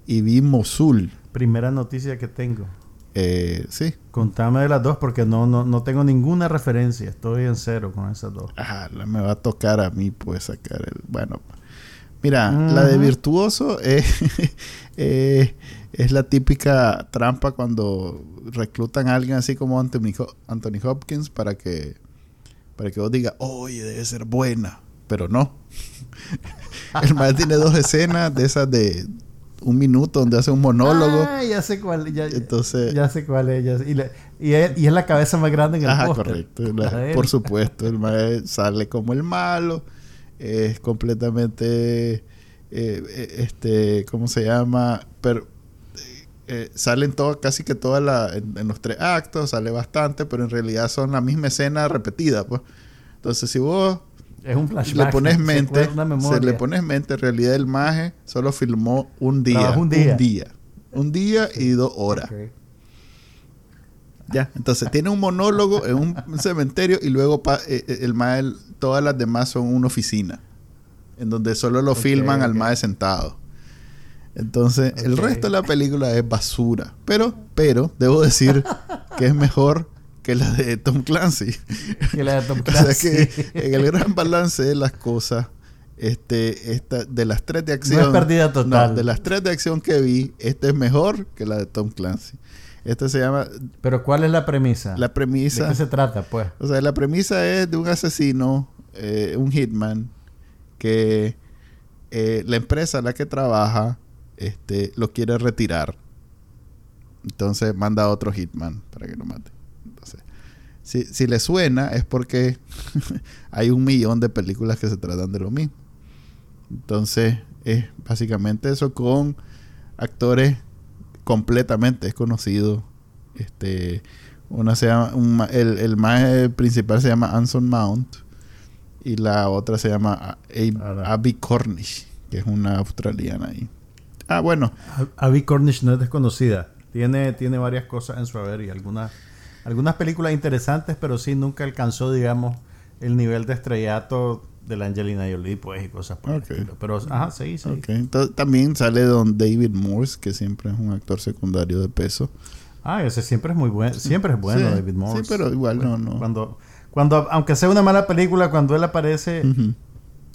Y vi Mosul. Primera noticia que tengo. Eh, sí. Contame de las dos porque no, no, no tengo ninguna referencia. Estoy en cero con esas dos. Ajá, la me va a tocar a mí, pues, sacar el... Bueno, mira, la de virtuoso es, eh, es la típica trampa cuando reclutan a alguien así como Anthony, Ho- Anthony Hopkins para que, para que vos digas, oye, debe ser buena. Pero no. el man tiene dos escenas de esas de un minuto donde hace un monólogo. Ah, ya sé cuál. Ya, Entonces- ya sé cuál es. ya sé. y, le- y, es, y es la cabeza más grande en el Ajá, póster. correcto. La- por supuesto, el mae sale como el malo. Es completamente. eh, eh, este, ¿cómo se llama? Pero eh, salen todo, casi que todas la, en, en los tres actos, sale bastante, pero en realidad son la misma escena repetida, pues. Entonces, si vos Es un flashback. le pones mente, se le pones mente, en realidad el maje solo filmó un día. Un día. Un día. Un día y dos horas. Ya, entonces tiene un monólogo en un cementerio y luego pa- eh, eh, el mae, todas las demás son una oficina, en donde solo lo filman al mae sentado. Entonces, el resto de la película es basura. Pero, pero, debo decir que es mejor que la de Tom Clancy. Que la de Tom o sea Clancy. que en el gran balance de las cosas, este, esta, de las tres de acción. No es pérdida total. no, de las tres de acción que vi, esta es mejor que la de Tom Clancy. Esta se llama Pero ¿cuál es la premisa? la ¿De premisa. qué se trata, pues? O sea, la premisa es de un asesino, eh, un hitman, que eh, la empresa a la que trabaja este, lo quiere retirar. Entonces manda a otro hitman para que lo mate. Entonces, si, si le suena es porque hay un millón de películas que se tratan de lo mismo. Entonces, es básicamente eso con actores completamente desconocidos. Este, una se llama, un el, el más principal se llama Anson Mount y la otra se llama. Abby Cornish, que es una australiana ahí. Ah, bueno, Abby Cornish no es desconocida. Tiene, tiene varias cosas en su haber y algunas, algunas películas interesantes, pero sí nunca alcanzó, digamos, el nivel de estrellato de la Angelina Jolie, pues, y cosas por el estilo. Pero, ajá, sí, sí. ok. Entonces, también sale don David Morse, que siempre es un actor secundario de peso. Ah, ese siempre es muy bueno. Siempre es bueno, Sí, David Morse. sí, pero igual no, no. Cuando, cuando, aunque sea una mala película, cuando él aparece,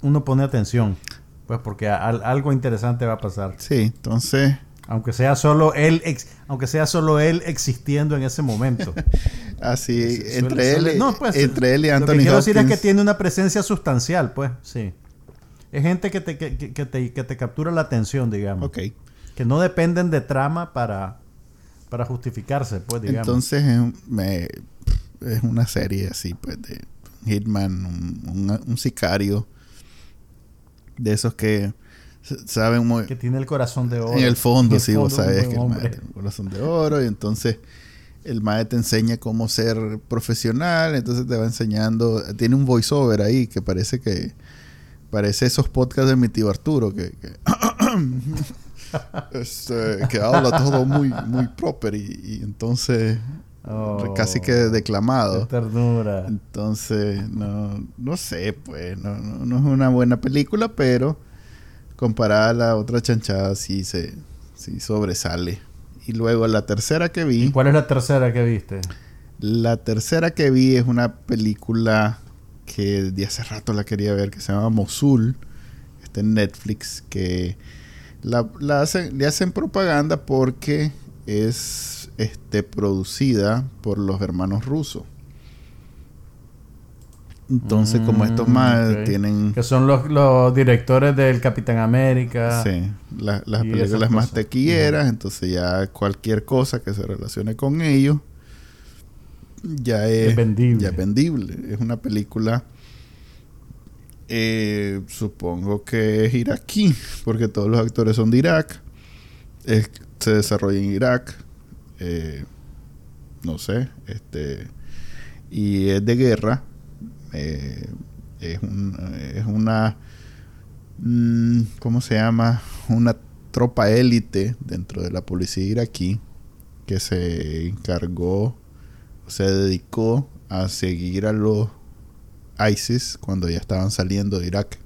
uno pone atención. Pues porque al- algo interesante va a pasar. Sí, entonces, Aunque sea solo él, ex- aunque sea solo él existiendo en ese momento. así, Suele- entre, suele- él, y- no, pues, entre él y Lo Anthony que quiero decir es que tiene una presencia sustancial, pues, sí. Es gente que te, que, te, que te captura la atención, digamos. Ok. Que no dependen de trama para, para justificarse, pues, digamos. Entonces es, un- me- es una serie así, pues, de Hitman, un, un- un sicario, de esos que saben muy... que tiene el corazón de oro. En el fondo, el sí, vos fondo, buen que el mae tiene un corazón de oro y entonces el mae te enseña cómo ser profesional, entonces te va enseñando, tiene un voiceover ahí que parece que parece esos podcasts de mi tío Arturo que, que, este, que habla todo muy muy proper y, y entonces Oh, casi que declamado. ternura. Entonces, no, no sé, pues, no, no, no es una buena película, pero comparada a la otra chanchada sí se sí sobresale. Y luego la tercera que vi, ¿Cuál es la tercera que viste? la tercera que vi es una película que de hace rato la quería ver, que se llama Mosul, está en Netflix, que la, la hacen, le hacen propaganda porque es este, producida por los hermanos rusos. Entonces, como estos Mm, más tienen Que son los, los directores del Capitán América. sí, la- las películas más tequilleras, entonces ya cualquier cosa que se relacione con ellos ya es, Es vendible. ya es vendible. Es una película, eh, supongo que es iraquí, porque todos los actores son de Irak. Es- se desarrolla en Irak. Eh, no sé, este y es de guerra. eh, es, un- es una mm, ¿cómo se llama? Una tropa élite dentro de la policía iraquí que se encargó, se dedicó a seguir a los ISIS cuando ya estaban saliendo de Irak.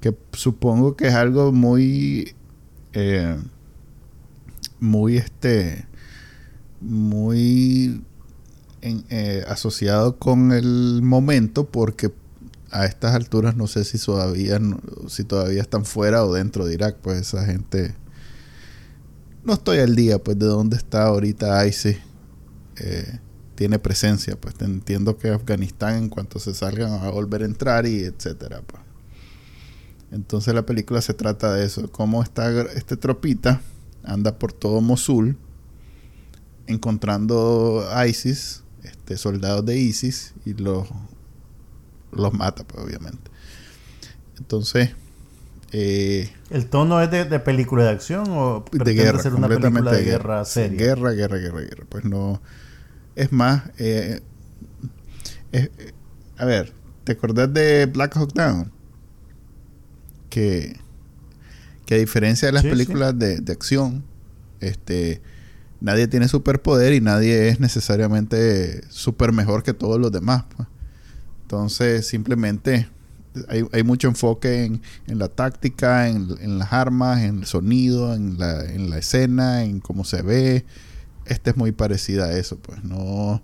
Que supongo que es algo muy, eh, muy este, muy eh, asociado con el momento porque a estas alturas no sé si todavía si todavía están fuera o dentro de Irak pues esa gente no estoy al día pues de dónde está ahorita ISIS eh, tiene presencia pues entiendo que Afganistán en cuanto se salgan a volver a entrar y etcétera pues. entonces la película se trata de eso cómo está este tropita anda por todo Mosul encontrando ISIS, este, soldados de ISIS, y los, los mata, pues, obviamente. Entonces, eh, ¿El tono es de, de película de acción o de guerra, ser una completamente película de guerra Sí, seria? Guerra, guerra, guerra, guerra. Pues no. Es más, eh, eh, a ver, ¿te acordás de Black Hawk Down? Que, que a diferencia de las Sí, sí. películas de, de acción, este nadie tiene superpoder y nadie es necesariamente super mejor que todos los demás. pues. Entonces, simplemente hay, mucho enfoque en, la táctica, en, las armas, en el sonido, en la, en la escena, en cómo se ve. Esta es muy parecida a eso, pues no,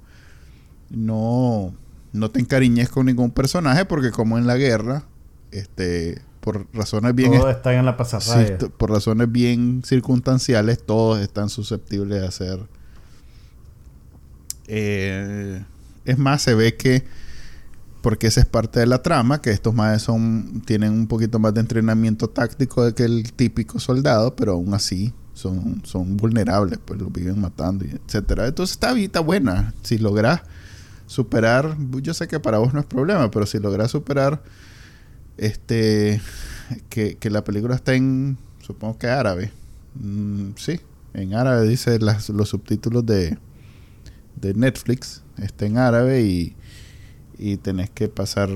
no, no te encariñes con ningún personaje porque como en la guerra, este, por razones bien Todos están en la Sí, esto- por razones bien circunstanciales, todos están susceptibles de hacer. Eh, es más, se ve que, porque esa es parte de la trama, que estos más son, tienen un poquito más de entrenamiento táctico de que el típico soldado, pero aún así son, son vulnerables, pues los viven matando, y etcétera. Entonces está, bien, está buena. Si logras superar, yo sé que para vos no es problema, pero si logras superar este que, que la película está en supongo que árabe. Mm, sí en árabe dice las- los subtítulos de de Netflix. Está en árabe y y tenés que pasar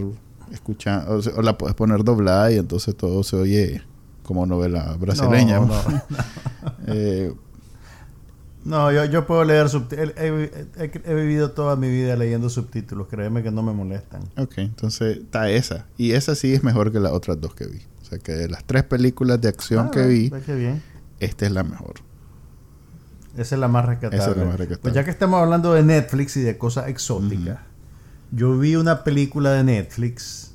escuchando o, sea, o la puedes poner doblada y entonces todo se oye como novela brasileña No, no. Eh, No, yo, yo puedo leer subtítulos. He, he- he vivido toda mi vida leyendo subtítulos. Créeme que no me molestan. ok entonces está esa y esa sí es mejor que las otras dos que vi o sea que de las tres películas de acción Ah, que vi bien. esta es la mejor Esa es la más rescatable. Esa es la más rescatable. Pues ya que estamos hablando de Netflix y de cosas exóticas, yo vi una película de Netflix,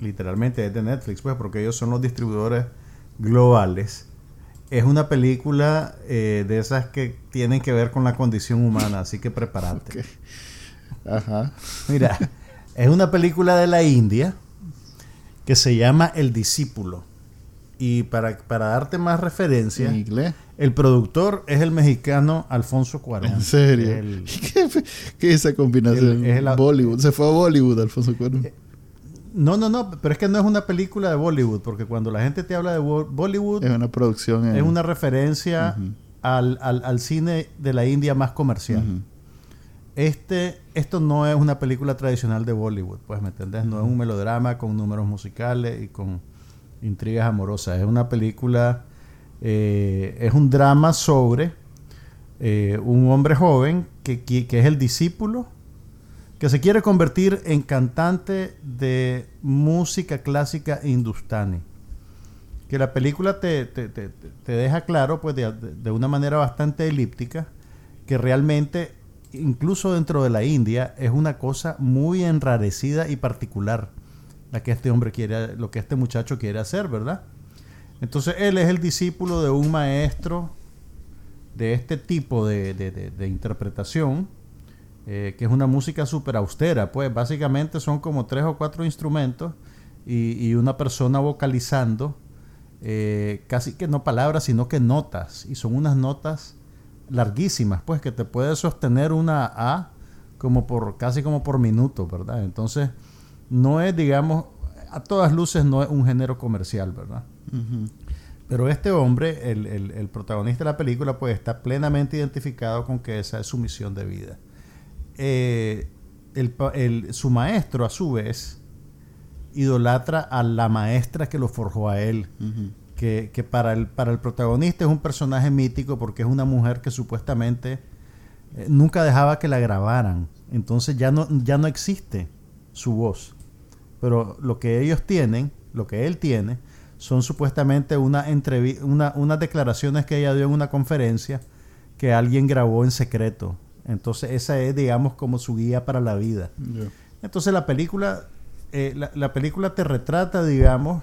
literalmente es de Netflix, pues, porque ellos son los distribuidores globales. Es una película eh, de esas que tienen que ver con la condición humana, así que prepárate. Ajá. Mira, es una película de la India que se llama El Discípulo. Y para, para darte más referencia, En inglés. el productor es el mexicano Alfonso Cuarón. En serio. El- ¿Qué, qué es esa combinación? el- es la- Bollywood. Se fue a Bollywood, Alfonso Cuarón. No, no, no, pero es que no es una película de Bollywood, porque cuando la gente te habla de Bo- Bollywood, Es una producción. en- es una referencia al, al- al cine de la India más comercial. Este, esto no es una película tradicional de Bollywood, pues, ¿me entendés? No es un melodrama con números musicales y con intrigas amorosas. Es una película, eh, es un drama sobre eh, un hombre joven que, que- que es el discípulo, que se quiere convertir en cantante de música clásica hindustani. Que la película te, te- te- te- deja claro, pues, de, de una manera bastante elíptica, que realmente, incluso dentro de la India, es una cosa muy enrarecida y particular la que este hombre quiere, lo que este muchacho quiere hacer, ¿verdad? Entonces él es el discípulo de un maestro de este tipo de- de interpretación, eh, que es una música súper austera, pues básicamente son como tres o cuatro instrumentos y, y una persona vocalizando eh, casi que no palabras, sino que notas, y son unas notas larguísimas, pues que te puede sostener una A como por casi como por minuto, ¿verdad? Entonces, no es, digamos, a todas luces no es un género comercial, ¿verdad? Pero este hombre, el, el- el protagonista de la película, pues está plenamente identificado con que esa es su misión de vida. Eh, el su maestro, a su vez, idolatra a la maestra que lo forjó a él. Que, que para, el, para el protagonista es un personaje mítico porque es una mujer que supuestamente eh, nunca dejaba que la grabaran. Entonces ya no, ya no existe su voz. Pero lo que ellos tienen, lo que él tiene, son supuestamente una una, unas declaraciones que ella dio en una conferencia que alguien grabó en secreto. Entonces esa es, digamos, como su guía para la vida. Entonces la película, eh, la, la película te retrata, digamos,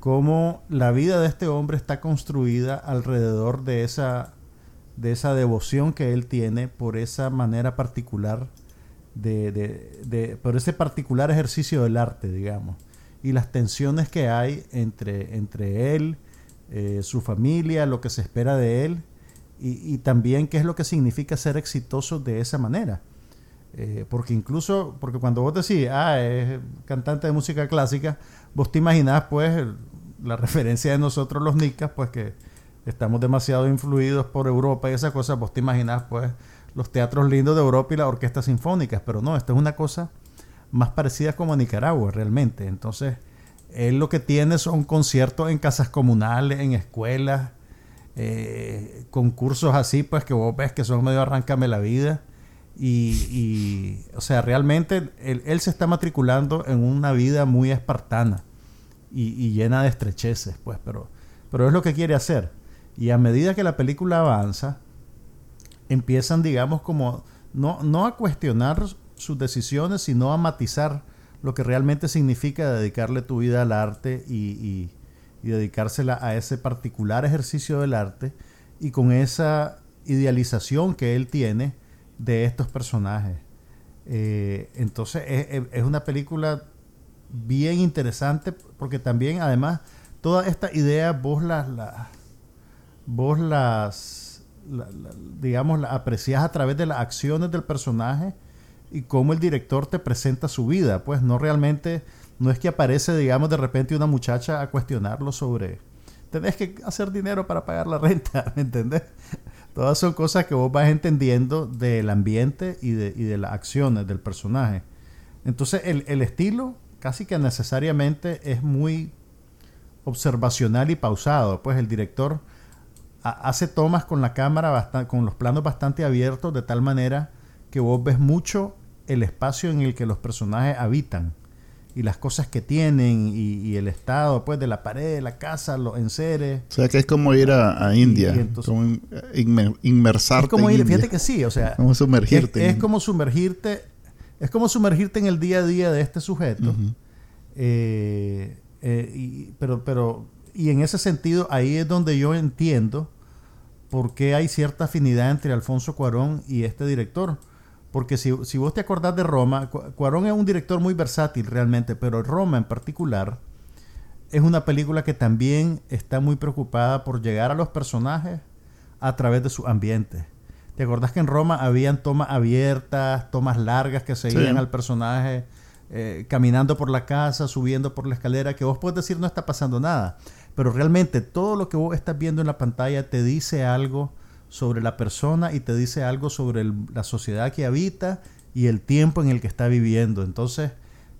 cómo la vida de este hombre está construida alrededor de esa, de esa devoción que él tiene por esa manera particular, de, de, de- por ese particular ejercicio del arte, digamos, y las tensiones que hay entre, entre él, eh, su familia, lo que se espera de él, y, y también qué es lo que significa ser exitoso de esa manera. Eh, porque incluso, porque cuando vos decís, ah, es cantante de música clásica, vos te imaginás pues la referencia de nosotros los nicas, pues que estamos demasiado influidos por Europa y esas cosas, vos te imaginás pues los teatros lindos de Europa y las orquestas sinfónicas, pero no, esto es una cosa más parecida como a Nicaragua realmente. Entonces, él lo que tiene son conciertos en casas comunales, en escuelas, eh, concursos así, pues que vos ves que son medio arráncame la vida. Y, o sea, realmente él, se está matriculando en una vida muy espartana y, llena de estrecheces, pues, pero, es lo que quiere hacer. Y a medida que la película avanza, empiezan, digamos, como no, no a cuestionar sus decisiones, sino a matizar lo que realmente significa dedicarle tu vida al arte y- y dedicársela a ese particular ejercicio del arte y con esa idealización que él tiene de estos personajes. Eh, entonces es, una película bien interesante porque también además todas estas ideas vos las, las- vos las la- la- digamos las apreciás a través de las acciones del personaje y cómo el director te presenta su vida pues no realmente no es que aparece digamos de repente una muchacha a cuestionarlo sobre tenés que hacer dinero para pagar la renta ¿me entendés? todas son cosas que vos vas entendiendo del ambiente y de, las acciones del personaje entonces el, estilo casi que necesariamente es muy observacional y pausado. Pues el director ha- hace tomas con la cámara, con los planos bastante abiertos, de tal manera que vos ves mucho el espacio en el que los personajes habitan y las cosas que tienen y, y el estado pues de la pared, la casa, los enseres. O sea que es como ir a, a India, y entonces- como inmer- inmersarte Es como en ir, India. fíjate que sí, o sea, Como sumergirte. es, en- es como sumergirte, es como sumergirte en el día a día de este sujeto. Eh, eh, y, pero, pero, y en ese sentido, ahí es donde yo entiendo por qué hay cierta afinidad entre Alfonso Cuarón y este director. Porque si, si vos te acordás de Roma, Cu- Cuarón es un director muy versátil realmente, pero Roma en particular es una película que también está muy preocupada por llegar a los personajes a través de su ambiente. ¿Te acordás que en Roma habían tomas abiertas, tomas largas que seguían Sí. al personaje eh, caminando por la casa, subiendo por la escalera, que vos puedes decir no está pasando nada, pero realmente todo lo que vos estás viendo en la pantalla te dice algo sobre la persona y te dice algo sobre el- la sociedad que habita y el tiempo en el que está viviendo. Entonces,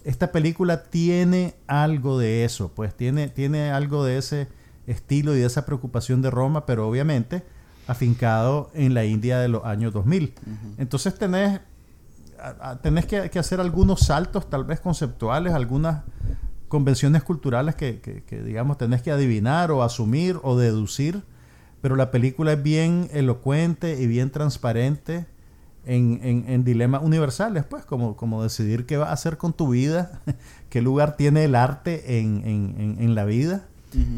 esta película tiene algo de eso, pues tiene, tiene algo de ese estilo y de esa preocupación de Roma, pero obviamente afincado en la India de los años 2000. Entonces tenés, a- a- tenés que, que hacer algunos saltos tal vez conceptuales, algunas convenciones culturales que, que- que, digamos tenés que adivinar o asumir o deducir, pero la película es bien elocuente y bien transparente en, en- en dilemas universales, pues, como, como decidir qué vas a hacer con tu vida, qué lugar tiene el arte en, en- la vida.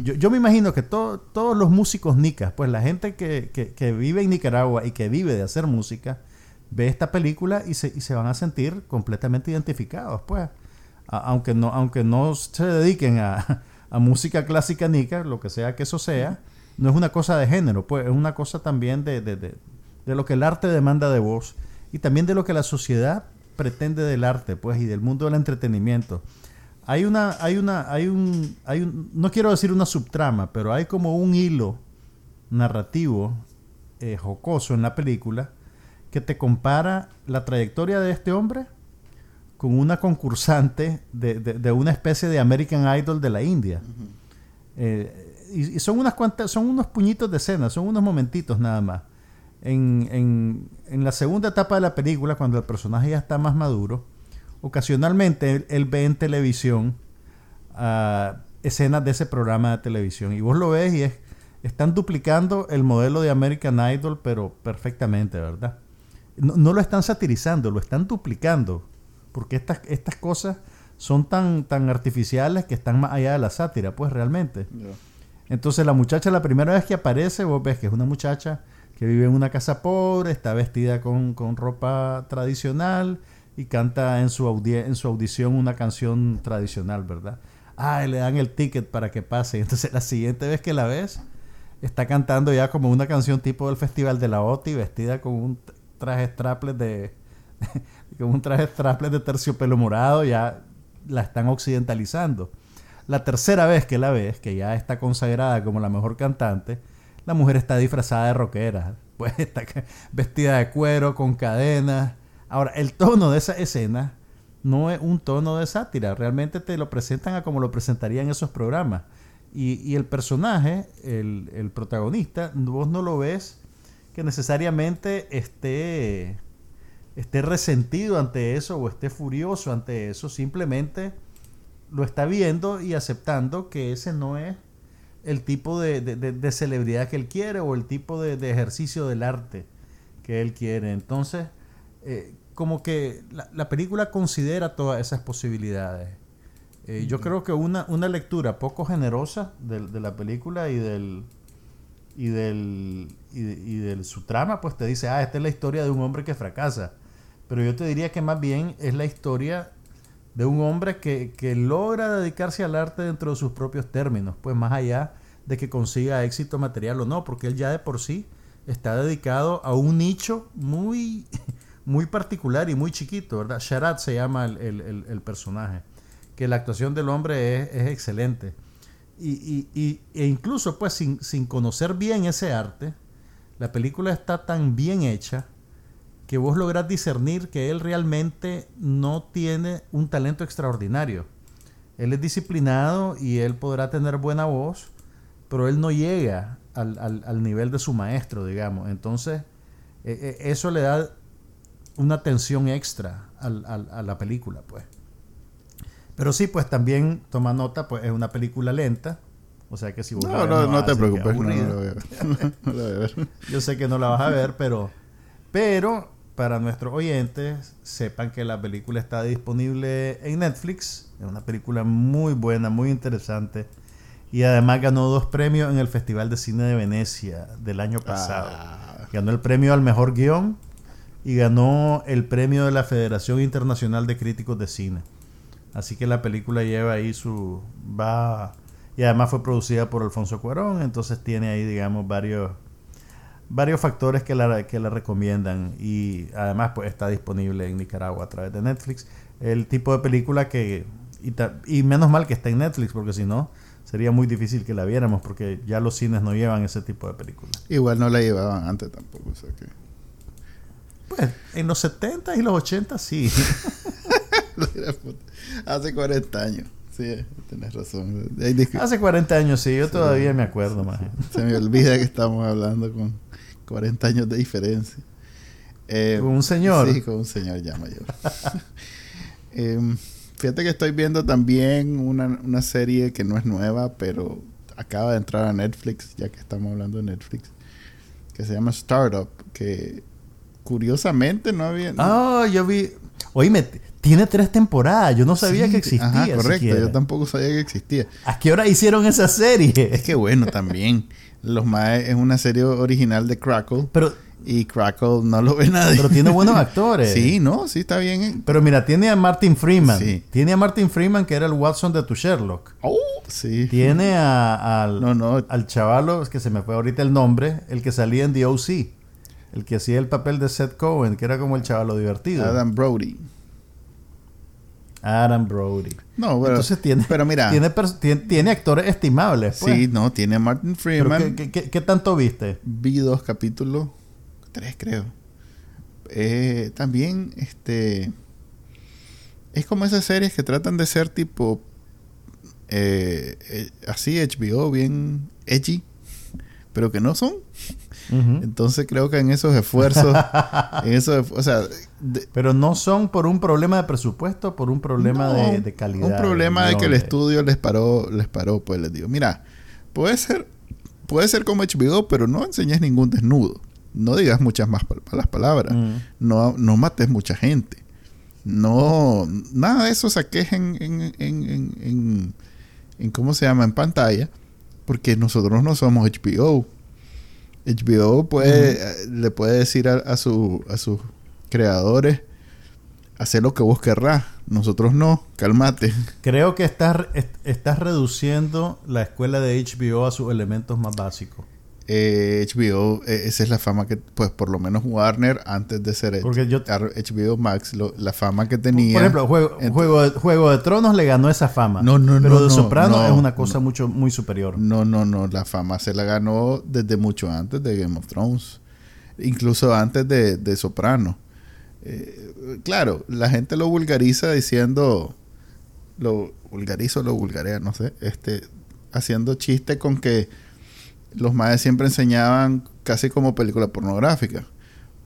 Yo, yo me imagino que to- todos los músicos nicas, pues la gente que, que- que vive en Nicaragua y que vive de hacer música, ve esta película y se, y se van a sentir completamente identificados, pues. A- aunque, no, aunque no se dediquen a, a música clásica nica, lo que sea que eso sea, no es una cosa de género, pues es una cosa también de, de- de- de lo que el arte demanda de vos y también de lo que la sociedad pretende del arte, pues, y del mundo del entretenimiento. Hay una, hay una, hay un, hay un, no quiero decir una subtrama, pero hay como un hilo narrativo eh, jocoso en la película que te compara la trayectoria de este hombre con una concursante de, de- de una especie de American Idol de la India. Eh, y, son unas cuantas, son unos puñitos de escena, son unos momentitos nada más. En, en- la segunda etapa de la película, cuando el personaje ya está más maduro, ocasionalmente él, ve en televisión ah, escenas de ese programa de televisión. Y vos lo ves y es, están duplicando el modelo de American Idol, pero perfectamente, ¿verdad? No, no lo están satirizando, lo están duplicando. Porque estas, estas cosas son tan, tan artificiales que están más allá de la sátira, pues realmente. Entonces la muchacha, la primera vez que aparece, vos ves que es una muchacha que vive en una casa pobre, está vestida con, ropa tradicional y canta en su, en su audición una canción tradicional, ¿verdad? Ah, le dan el ticket para que pase. Entonces la siguiente vez que la ves, está cantando ya como una canción tipo del Festival de la OTI, vestida con un traje strapless de... con un traje de terciopelo morado, ya la están occidentalizando. La tercera vez que la ves, que ya está consagrada como la mejor cantante, la mujer está disfrazada de rockera. Pues está vestida de cuero, con cadenas. Ahora, el tono de esa escena no es un tono de sátira. Realmente te lo presentan a como lo presentarían esos programas. Y, y el personaje, el, el protagonista, vos no lo ves que necesariamente esté, esté resentido ante eso o esté furioso ante eso. Simplemente lo está viendo y aceptando que ese no es el tipo de, de- de- de celebridad que él quiere o el tipo de, de ejercicio del arte que él quiere. Entonces, eh, como que la, la película considera todas esas posibilidades. Eh, yo creo que una, una lectura poco generosa de, de la película y del y del y de, y del su trama pues te dice ah esta es la historia de un hombre que fracasa pero yo te diría que más bien es la historia de un hombre que, que logra dedicarse al arte dentro de sus propios términos, pues más allá de que consiga éxito material o no, porque él ya de por sí está dedicado a un nicho muy, muy particular y muy chiquito, ¿verdad? Sharat se llama el, el- personaje, que la actuación del hombre es, es excelente. Y, y- y- e incluso pues sin, sin conocer bien ese arte, la película está tan bien hecha que vos lográs discernir que él realmente no tiene un talento extraordinario. Él es disciplinado y él podrá tener buena voz, pero él no llega al, al- al nivel de su maestro, digamos. Entonces, eh, eh, eso le da una tensión extra al- a la película, pues. Pero sí, pues también toma nota, pues es una película lenta. O sea que si vos la No, ves, no, no te preocupes. No, no lo voy a ver. No lo voy a ver. Yo sé que no la vas a ver, pero, pero para nuestros oyentes, sepan que la película está disponible en Netflix. Es una película muy buena, muy interesante. Y además ganó dos premios en el Festival de Cine de Venecia del año pasado. Ah, Ganó el premio al mejor guion y ganó el premio de la Federación Internacional de Críticos de Cine. Así que la película lleva ahí su... va Y además fue producida por Alfonso Cuarón, entonces tiene ahí, digamos, varios varios factores que la, que la recomiendan y además pues está disponible en Nicaragua a través de Netflix. El tipo de película que... Y, ta- y menos mal que está en Netflix porque si no sería muy difícil que la viéramos porque ya los cines no llevan ese tipo de películas. Igual no la llevaban antes tampoco. O sea que... Pues en los 70 y los 80 sí. Hace 40 años. Sí, tienes razón. Hace 40 años sí, yo todavía me acuerdo más. Se me olvida que estamos hablando con 40 años de diferencia. Eh, Con un señor. Sí, con un señor ya mayor. Em, fíjate que estoy viendo también una, una serie que no es nueva, pero acaba de entrar a Netflix, ya que estamos hablando de Netflix, que se llama Startup, que curiosamente no había... Ah, yo vi. Oíme, tiene tres temporadas. Yo no sabía Sí, que existía. Ajá, correcto. siquiera. Yo tampoco sabía que existía. ¿A qué hora hicieron esa serie? Es que bueno, también. Los Mae es una serie original de Crackle. Pero, Y Crackle no lo ve nadie. pero tiene buenos actores. Sí, no, sí está bien. Pero mira, tiene a Martin Freeman. Sí. Tiene a Martin Freeman, que era el Watson de tu Sherlock. Oh, sí. Tiene a- al, No, no. al chavalo, es que se me fue ahorita el nombre, el que salía en The O.C. El que hacía el papel de Seth Cohen, que era como el chavalo divertido. Adam Brody. Adam Brody. No, pero, Entonces tiene, pero mira, tiene, pers- tiene, tiene actores estimables. pues. sí, no, tiene a Martin Freeman. ¿qué, qué, qué- qué tanto viste? Vi dos capítulos, tres creo. Eh, también, este, es como esas series que tratan de ser tipo, eh, eh, así HBO, bien edgy, pero que no son. Entonces creo que en esos esfuerzos, en esos, o sea, de- Pero no son por un problema de presupuesto, por un problema no, de, de calidad. Un problema de que el estudio les paró, les paró, pues les digo, mira, puede ser puede ser como HBO, pero no enseñes ningún desnudo. No digas muchas más malas palabras. Mm. No, no mates mucha gente. No, nada de eso saques en, en, en, en, en- en- ¿cómo se llama? En pantalla. Porque nosotros no somos HBO. HBO puede, eh, le puede decir a, a, su, a sus creadores hacer lo que vos querrás. Nosotros no, cálmate. Creo que estás, est- estás reduciendo la escuela de HBO a sus elementos más básicos. Eh, HBO, eh, esa es la fama que, pues por lo menos Warner, antes de ser Porque yo- HBO Max, lo- la fama que tenía. Por ejemplo, Juego, Juego, de, Juego de Tronos le ganó esa fama. No, no, Pero no, de no, Soprano no, es una cosa no. mucho muy superior. No, no, no, la fama se la ganó desde mucho antes de Game of Thrones, incluso antes de, de Soprano. Eh, claro, la gente lo vulgariza diciendo, lo vulgarizo, lo vulgarea, no sé, este, haciendo chiste con que los madres siempre enseñaban casi como película pornográfica,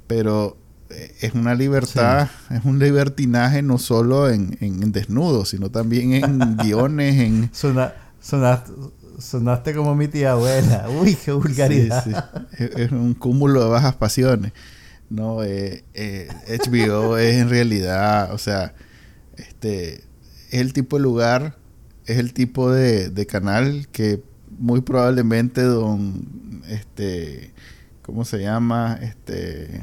pero eh, es una libertad, es un libertinaje no solo en, en, en desnudos, sino también en guiones, en Sona- sonaste, sonaste como mi tía abuela. Uy, qué vulgaridad. Sí, sí. Es, es un cúmulo de bajas pasiones. No, eh, eh, HBO es en realidad, o sea, este, es el tipo de lugar, es el tipo de, de canal que muy probablemente don, este, ¿cómo se llama? Este,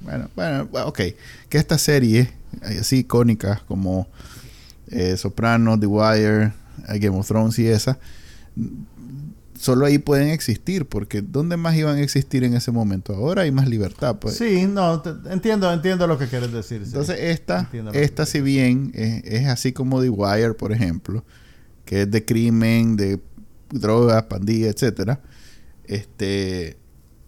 bueno, bueno, ok, que esta serie, así icónicas como eh, Sopranos, The Wire, eh, Game of Thrones y esa, solo ahí pueden existir, porque ¿dónde más iban a existir en ese momento? Ahora hay más libertad, pues. Sí, no, te- entiendo, entiendo lo que quieres decir. sí. Entonces esta, esta si bien es, es así como The Wire, por ejemplo, que es de crimen, de drogas, pandilla, etcétera. Este,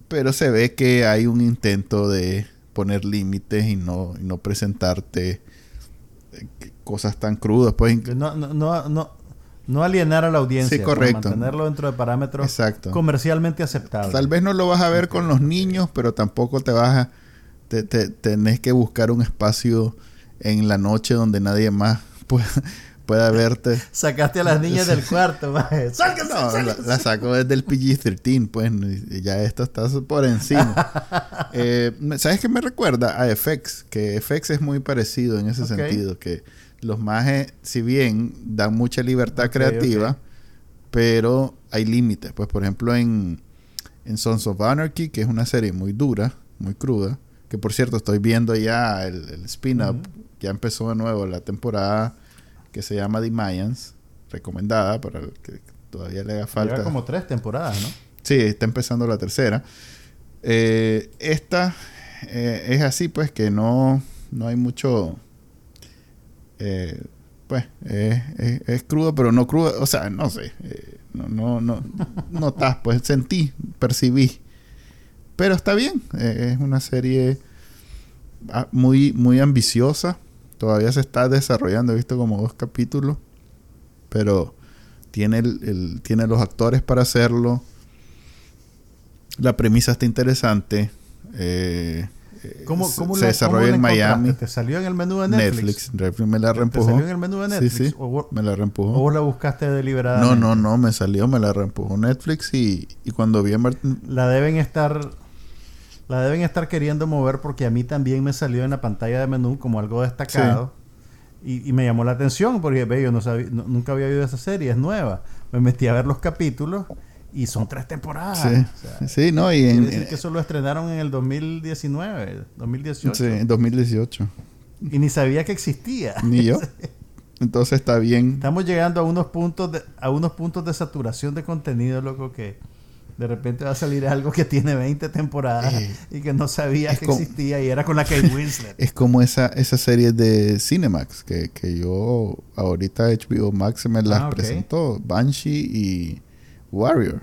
pero se ve que hay un intento de poner límites y no, y no presentarte eh, cosas tan crudas, pues. No, no, no, no, no alienar a la audiencia. Sí, por correcto. mantenerlo dentro de parámetros Exacto. comercialmente aceptables. Tal vez no lo vas a ver con los niños, pero tampoco te vas a... Te, te- tenés que buscar un espacio en la noche donde nadie más pueda, pueda verte. Sacaste a las niñas del cuarto, maje. ¡Sálganse, No, la, sálganse! la saco desde el PG-13, pues, y ya esto está por encima. Eh, ¿Sabes qué me recuerda? A FX, que FX es muy parecido en ese sentido, que los majes, si bien dan mucha libertad creativa, pero hay límites. Pues, por ejemplo, en, en Sons of Anarchy, que es una serie muy dura, muy cruda, que por cierto estoy viendo ya el, el spin-up, ya empezó de nuevo la temporada que se llama The Mayans, recomendada para el que todavía le haga falta. Lleva como tres temporadas, ¿no? Sí, está empezando la tercera. Eh, esta eh, es así, pues, que no, no hay mucho. eh, pues, es, es crudo, pero no crudo. O sea, no sé. eh, no, no, no. Notas, pues, sentí, percibí. Pero está bien. eh, es una serie ah, muy, muy ambiciosa. Todavía se está desarrollando. He visto como dos capítulos. Pero tiene, el, el- tiene los actores para hacerlo. La premisa está interesante. Eh, eh, ¿Cómo, se- cómo se la- desarrolla cómo en? Miami. ¿Te salió en el menú de Netflix? Netflix. Netflix me la ¿Te reempujó. salió en el menú de Sí, Netflix? sí. ¿O, vos- Me la o reempujó. vos la buscaste No, deliberadamente? no, no, me salió, me la reempujó Netflix y, y cuando vi en Martin- La deben estar... La deben estar queriendo mover porque a mí también me salió en la pantalla de menú como algo destacado. Y, y me llamó la atención porque ve, yo no sabía, no- nunca había oído esa serie, es nueva. Me metí a ver los capítulos y son tres temporadas. Sí, O sea, sí, no, y en, decir que eso lo estrenaron en el 2019, 2018. sí, en 2018. Y ni sabía que existía. Ni yo. Entonces está bien. Estamos llegando a unos puntos de, a unos puntos de saturación de contenido, loco, que de repente va a salir algo que tiene 20 temporadas Eh, y que no sabía que como- existía y era con la Kate Winslet. Es como esa, esa serie de Cinemax que, que yo ahorita HBO Max me las Ah, presentó. Banshee y Warrior.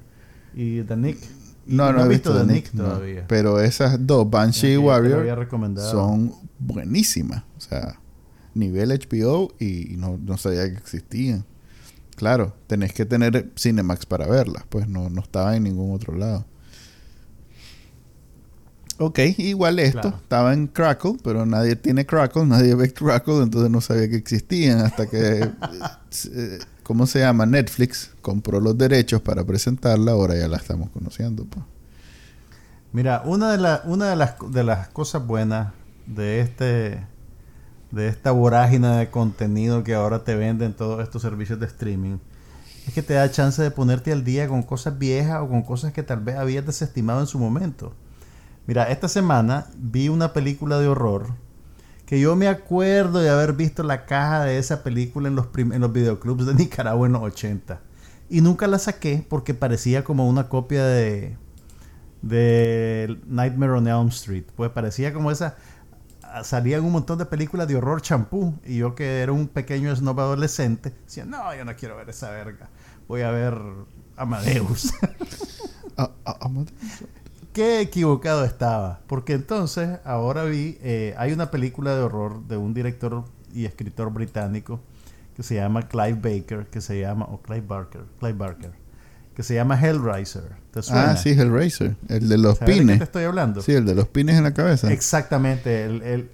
y The Nick. No, no, he he visto visto The Nick no. todavía. Pero esas dos, Banshee y Warrior, son buenísimas. O sea, nivel HBO y no, no sabía que existían. Claro, tenés que tener Cinemax para verlas, pues no, no estaba en ningún otro lado. Ok, igual esto, Claro. estaba en Crackle, pero nadie tiene Crackle, nadie ve Crackle, entonces no sabía que existían hasta que eh, ¿cómo se llama? Netflix compró los derechos para presentarla, ahora ya la estamos conociendo. Pues. Mira, una de, la- una de, las, de las cosas buenas de este de esta vorágine de contenido que ahora te venden todos estos servicios de streaming es que te da chance de ponerte al día con cosas viejas o con cosas que tal vez habías desestimado en su momento. Mira, esta semana vi una película de horror que yo me acuerdo de haber visto la caja de esa película en los, en los videoclubs de Nicaragua en los 80. Y nunca la saqué porque parecía como una copia de, de Nightmare on Elm Street. Pues parecía como esa... Salían un montón de películas de horror champú. Y yo que era un pequeño snob adolescente, decía, no, yo no quiero ver esa verga. Voy a ver Amadeus. Amadeus. Qué equivocado estaba. Porque entonces, ahora vi, eh, hay una película de horror de un director y escritor británico que se llama Clive Baker, que se llama, o Clive Barker, Clive Barker, que se llama Hellraiser. ¿Te suena? Ah, sí, Hellraiser. El de los ¿Sabes de qué pines. te estoy hablando? Sí, el de los pines en la cabeza. Exactamente. El, el-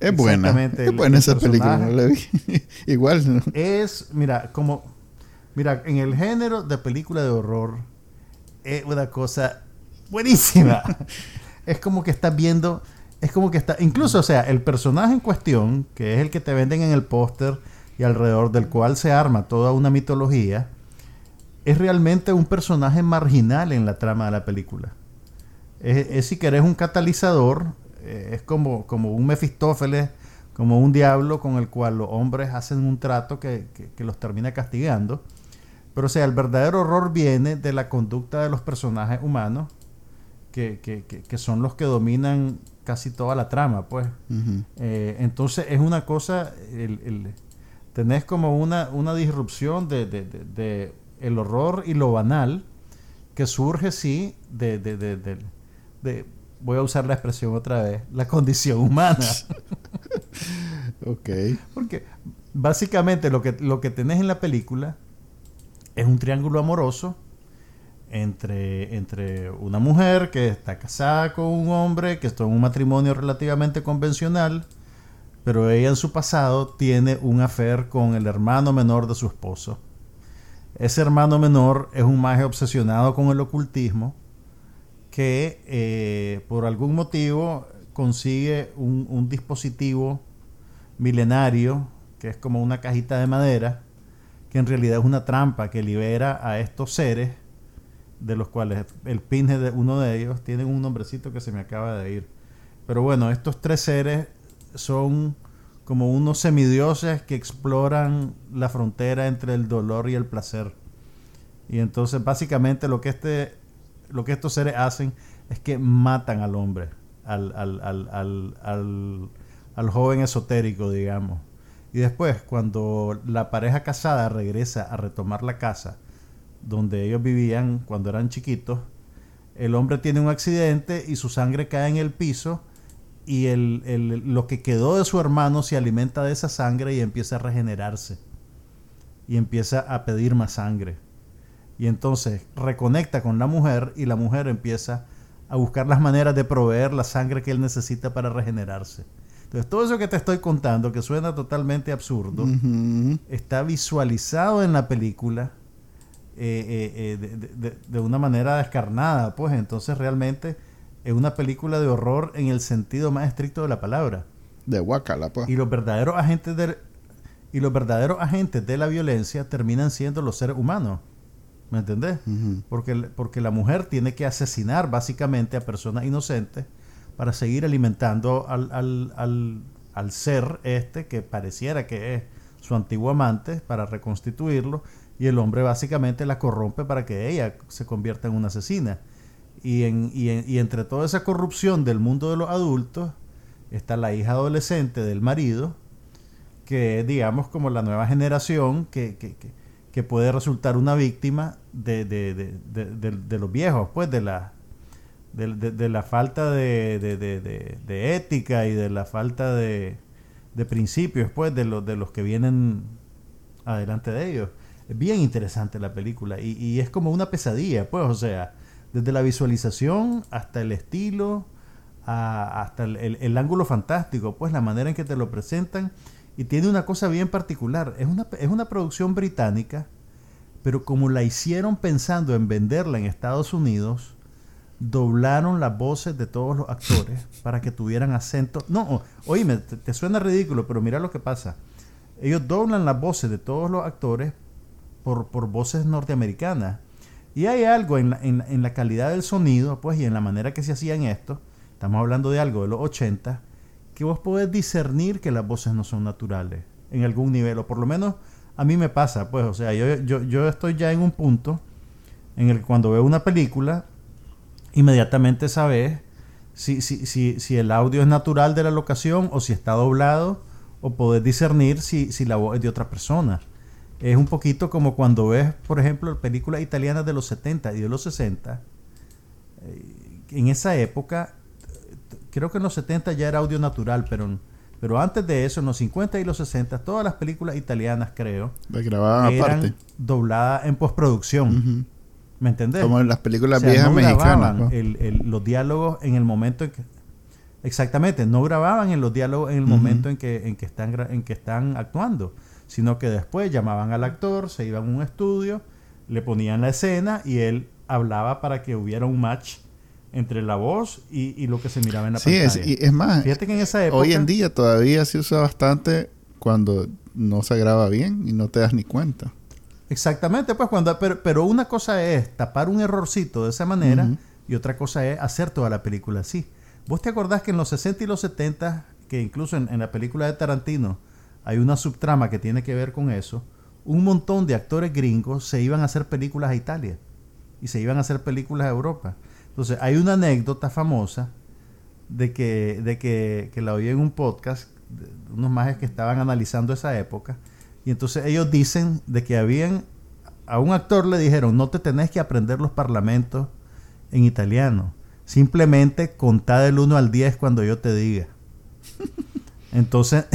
es buena. exactamente, Es el- buena esa película. No la vi. Igual. ¿no? Es, mira, como, mira, en el género de película de horror, es una cosa buenísima. es como que estás viendo, es como que está, incluso, o sea, el personaje en cuestión, que es el que te venden en el póster y alrededor del cual se arma toda una mitología, es realmente un personaje marginal en la trama de la película. Es, es, si querés un catalizador, eh, es como, como un Mefistófeles, como un diablo con el cual los hombres hacen un trato que, que- que los termina castigando. Pero o sea, el verdadero horror viene de la conducta de los personajes humanos, que, que- son los que dominan casi toda la trama, pues. Eh, entonces es una cosa, el, el- tenés como una, una disrupción de, de- de- de el horror y lo banal que surge, sí, de, de- de- de- voy a usar la expresión otra vez, la condición humana. Ok. Porque básicamente lo que, lo que tenés en la película es un triángulo amoroso entre, entre una mujer que está casada con un hombre, que está en un matrimonio relativamente convencional, pero ella en su pasado tiene un affair con el hermano menor de su esposo. Ese hermano menor es un maje obsesionado con el ocultismo que eh, por algún motivo consigue un, dispositivo milenario, que es como una cajita de madera, que en realidad es una trampa que libera a estos seres, de los cuales el pinje de uno de ellos tiene un nombrecito que se me acaba de ir. Pero bueno, estos tres seres son como unos semidioses que exploran la frontera entre el dolor y el placer. Y entonces básicamente lo que este lo que estos seres hacen es que matan al hombre, al, al, al, al, joven esotérico, digamos. Y después, cuando la pareja casada regresa a retomar la casa donde ellos vivían cuando eran chiquitos, el hombre tiene un accidente y su sangre cae en el piso y el, el- lo que quedó de su hermano se alimenta de esa sangre y empieza a regenerarse. Y empieza a pedir más sangre. Y entonces reconecta con la mujer y la mujer empieza a buscar las maneras de proveer la sangre que él necesita para regenerarse. Entonces todo eso que te estoy contando, que suena totalmente absurdo, está visualizado en la película eh, eh, eh, de- de- de una manera descarnada, pues entonces realmente es una película de horror en el sentido más estricto de la palabra. De Wakala, pues. Y los verdaderos agentes de, y los verdaderos agentes de la violencia terminan siendo los seres humanos. ¿Me entendés? Porque, porque la mujer tiene que asesinar básicamente a personas inocentes para seguir alimentando al, al, al, al ser este que pareciera que es su antiguo amante para reconstituirlo y el hombre básicamente la corrompe para que ella se convierta en una asesina. Y, en, y, en- y entre toda esa corrupción del mundo de los adultos está la hija adolescente del marido que es digamos como la nueva generación que, que, que- que puede resultar una víctima de, de, de- de- los viejos, pues de la, de, la falta de, ética y de la falta de, de principios, pues de los, de los que vienen adelante de ellos. Es bien interesante la película y, y es como una pesadilla, pues, o sea, desde la visualización hasta el estilo, a- hasta el, el- el ángulo fantástico, pues la manera en que te lo presentan. Y tiene una cosa bien particular, es una, es una producción británica pero como la hicieron pensando en venderla en Estados Unidos, doblaron las voces de todos los actores para que tuvieran acento. No, oíme, te, te suena ridículo, pero mira lo que pasa. Ellos doblan las voces de todos los actores por, por voces norteamericanas. Y hay algo en la, en, la calidad del sonido, pues, y en la manera que se hacían esto, estamos hablando de algo de los 80, que vos podés discernir que las voces no son naturales en algún nivel, o por lo menos a mí me pasa, pues, o sea, yo, yo, yo estoy ya en un punto en el que cuando veo una película, inmediatamente sabes si, si, si, si el audio es natural de la locación o si está doblado, o podés discernir si, si la voz es de otra persona. Es un poquito como cuando ves, por ejemplo, películas italianas de los 70 y de los 60. Eh, en esa época, creo que en los 70 ya era audio natural, pero, pero antes de eso, en los 50 y los 60, todas las películas italianas, creo, grababan eran aparte. dobladas en postproducción. ¿Me entendés? Como en las películas O sea, viejas no mexicanas. ¿no? el- el- los diálogos en el momento en que exactamente no grababan en los diálogos en el momento en que en que están en que están actuando sino que después llamaban al actor se iban a un estudio le ponían la escena y él hablaba para que hubiera un match entre la voz y, y lo que se miraba en la Sí, es, pantalla y es más, fíjate que en esa época hoy en día todavía se usa bastante cuando no se graba bien y no te das ni cuenta. Exactamente, pues cuando, pero, pero una cosa es tapar un errorcito de esa manera y otra cosa es hacer toda la película así. ¿Vos te acordás que en los 60 y los 70, que incluso en, en la película de Tarantino hay una subtrama que tiene que ver con eso, un montón de actores gringos se iban a hacer películas a Italia y se iban a hacer películas a Europa. Entonces hay una anécdota famosa de que, de que, que la oí en un podcast, unos majes que estaban analizando esa época, y entonces ellos dicen de que habían, a un actor le dijeron, no te tenés que aprender los parlamentos en italiano, simplemente contá del 1 al 10 cuando yo te diga. Entonces,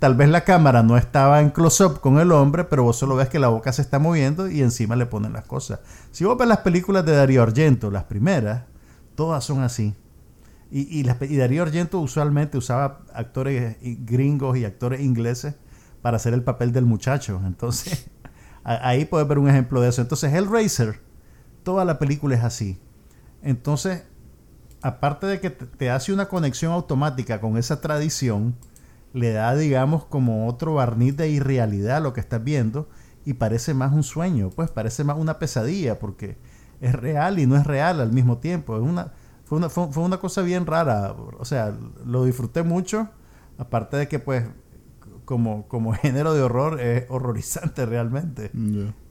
tal vez la cámara no estaba en close-up con el hombre, pero vos solo ves que la boca se está moviendo y encima le ponen las cosas. Si vos ves las películas de Darío Argento, las primeras, todas son así. Y, y, Darío Argento usualmente usaba actores gringos y actores ingleses para hacer el papel del muchacho. Entonces, ahí puedes ver un ejemplo de eso. Entonces, Hellraiser, toda la película es así. Entonces, aparte de que te hace una conexión automática con esa tradición, le da, digamos, como otro barniz de irrealidad a lo que estás viendo y parece más un sueño, pues parece más una pesadilla porque es real y no es real al mismo tiempo. Es una, fue, una, fue, una cosa bien rara, o sea, lo disfruté mucho, aparte de que pues como, como género de horror es horrorizante realmente.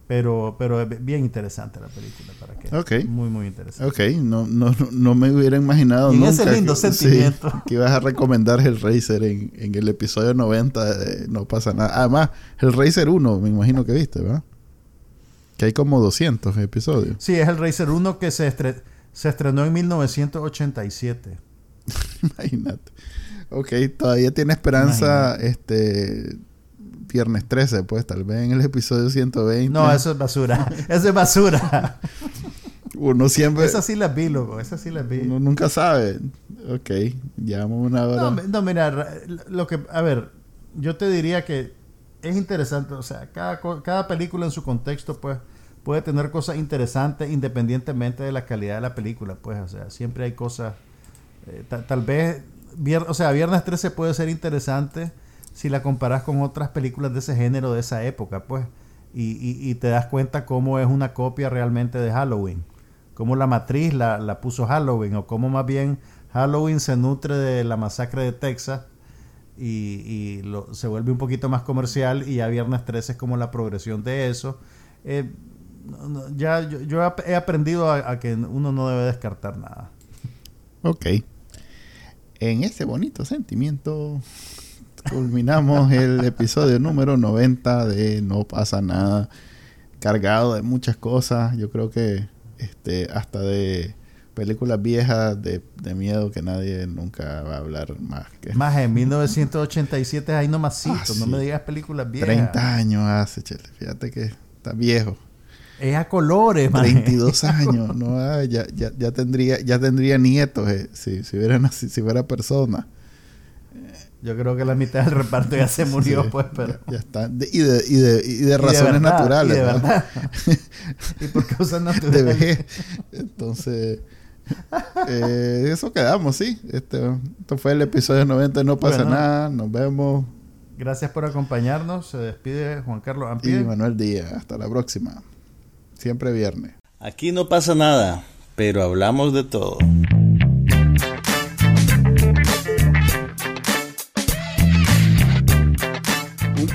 Pero, pero es bien interesante la película, ¿para qué? Ok. Muy, muy interesante. Ok, no, no, no me hubiera imaginado Y nunca ese lindo que, sí, sentimiento. que ibas a recomendar Hellraiser en, en el episodio 90 de No pasa nada. Además, Hellraiser 1 me imagino que viste, ¿verdad? Que hay como 200 episodios. Sí, es el Racer 1 que se, estre- se estrenó en 1987. Imagínate. Ok, todavía tiene esperanza este viernes 13, pues tal vez en el episodio 120. No, eso es basura. eso es basura. Uno siempre... Esas sí las vi, loco. Esas sí las vi. Uno nunca sabe. Ok, llevamos una hora. No, no, mira, ra- lo que, a ver, yo te diría que es interesante, o sea, cada, cada película en su contexto, pues, puede tener cosas interesantes independientemente de la calidad de la película, pues, o sea, siempre hay cosas, eh, ta- tal vez, vier- o sea, Viernes 13 puede ser interesante si la comparas con otras películas de ese género, de esa época, pues, y, y- te das cuenta cómo es una copia realmente de Halloween, cómo la matriz la, la puso Halloween, o cómo más bien Halloween se nutre de la masacre de Texas y, y se vuelve un poquito más comercial y ya Viernes 13 es como la progresión de eso. Eh, ya yo, yo he aprendido a, a que uno no debe descartar nada. Ok. En ese bonito sentimiento culminamos el episodio número 90 de No pasa nada. Cargado de muchas cosas. Yo creo que este hasta de películas viejas de, de miedo que nadie nunca va a hablar más que Más en 1987 ahí nomasito, Ah, no sí. me digas películas viejas. 30 años hace, chele. Fíjate que está viejo. Es a colores, maje. 32 años, no, Ah, ya, ya, ya tendría, ya tendría nietos, eh, si, si hubiera naci- si fuera persona. Yo creo que la mitad del reparto ya se murió, Sí, pues, pero... Ya, ya está. De- y, de, y, de, y de razones verdad, naturales. y de ¿verdad? y por causas de naturales. vejez. Entonces, eh, eso quedamos, sí. Este, esto fue el episodio 90, no pasa Bueno. nada. Nos vemos. Gracias por acompañarnos. Se despide Juan Carlos Y Ampie. Manuel Díaz. Hasta la próxima. Siempre viernes. Aquí no pasa nada, pero hablamos de todo.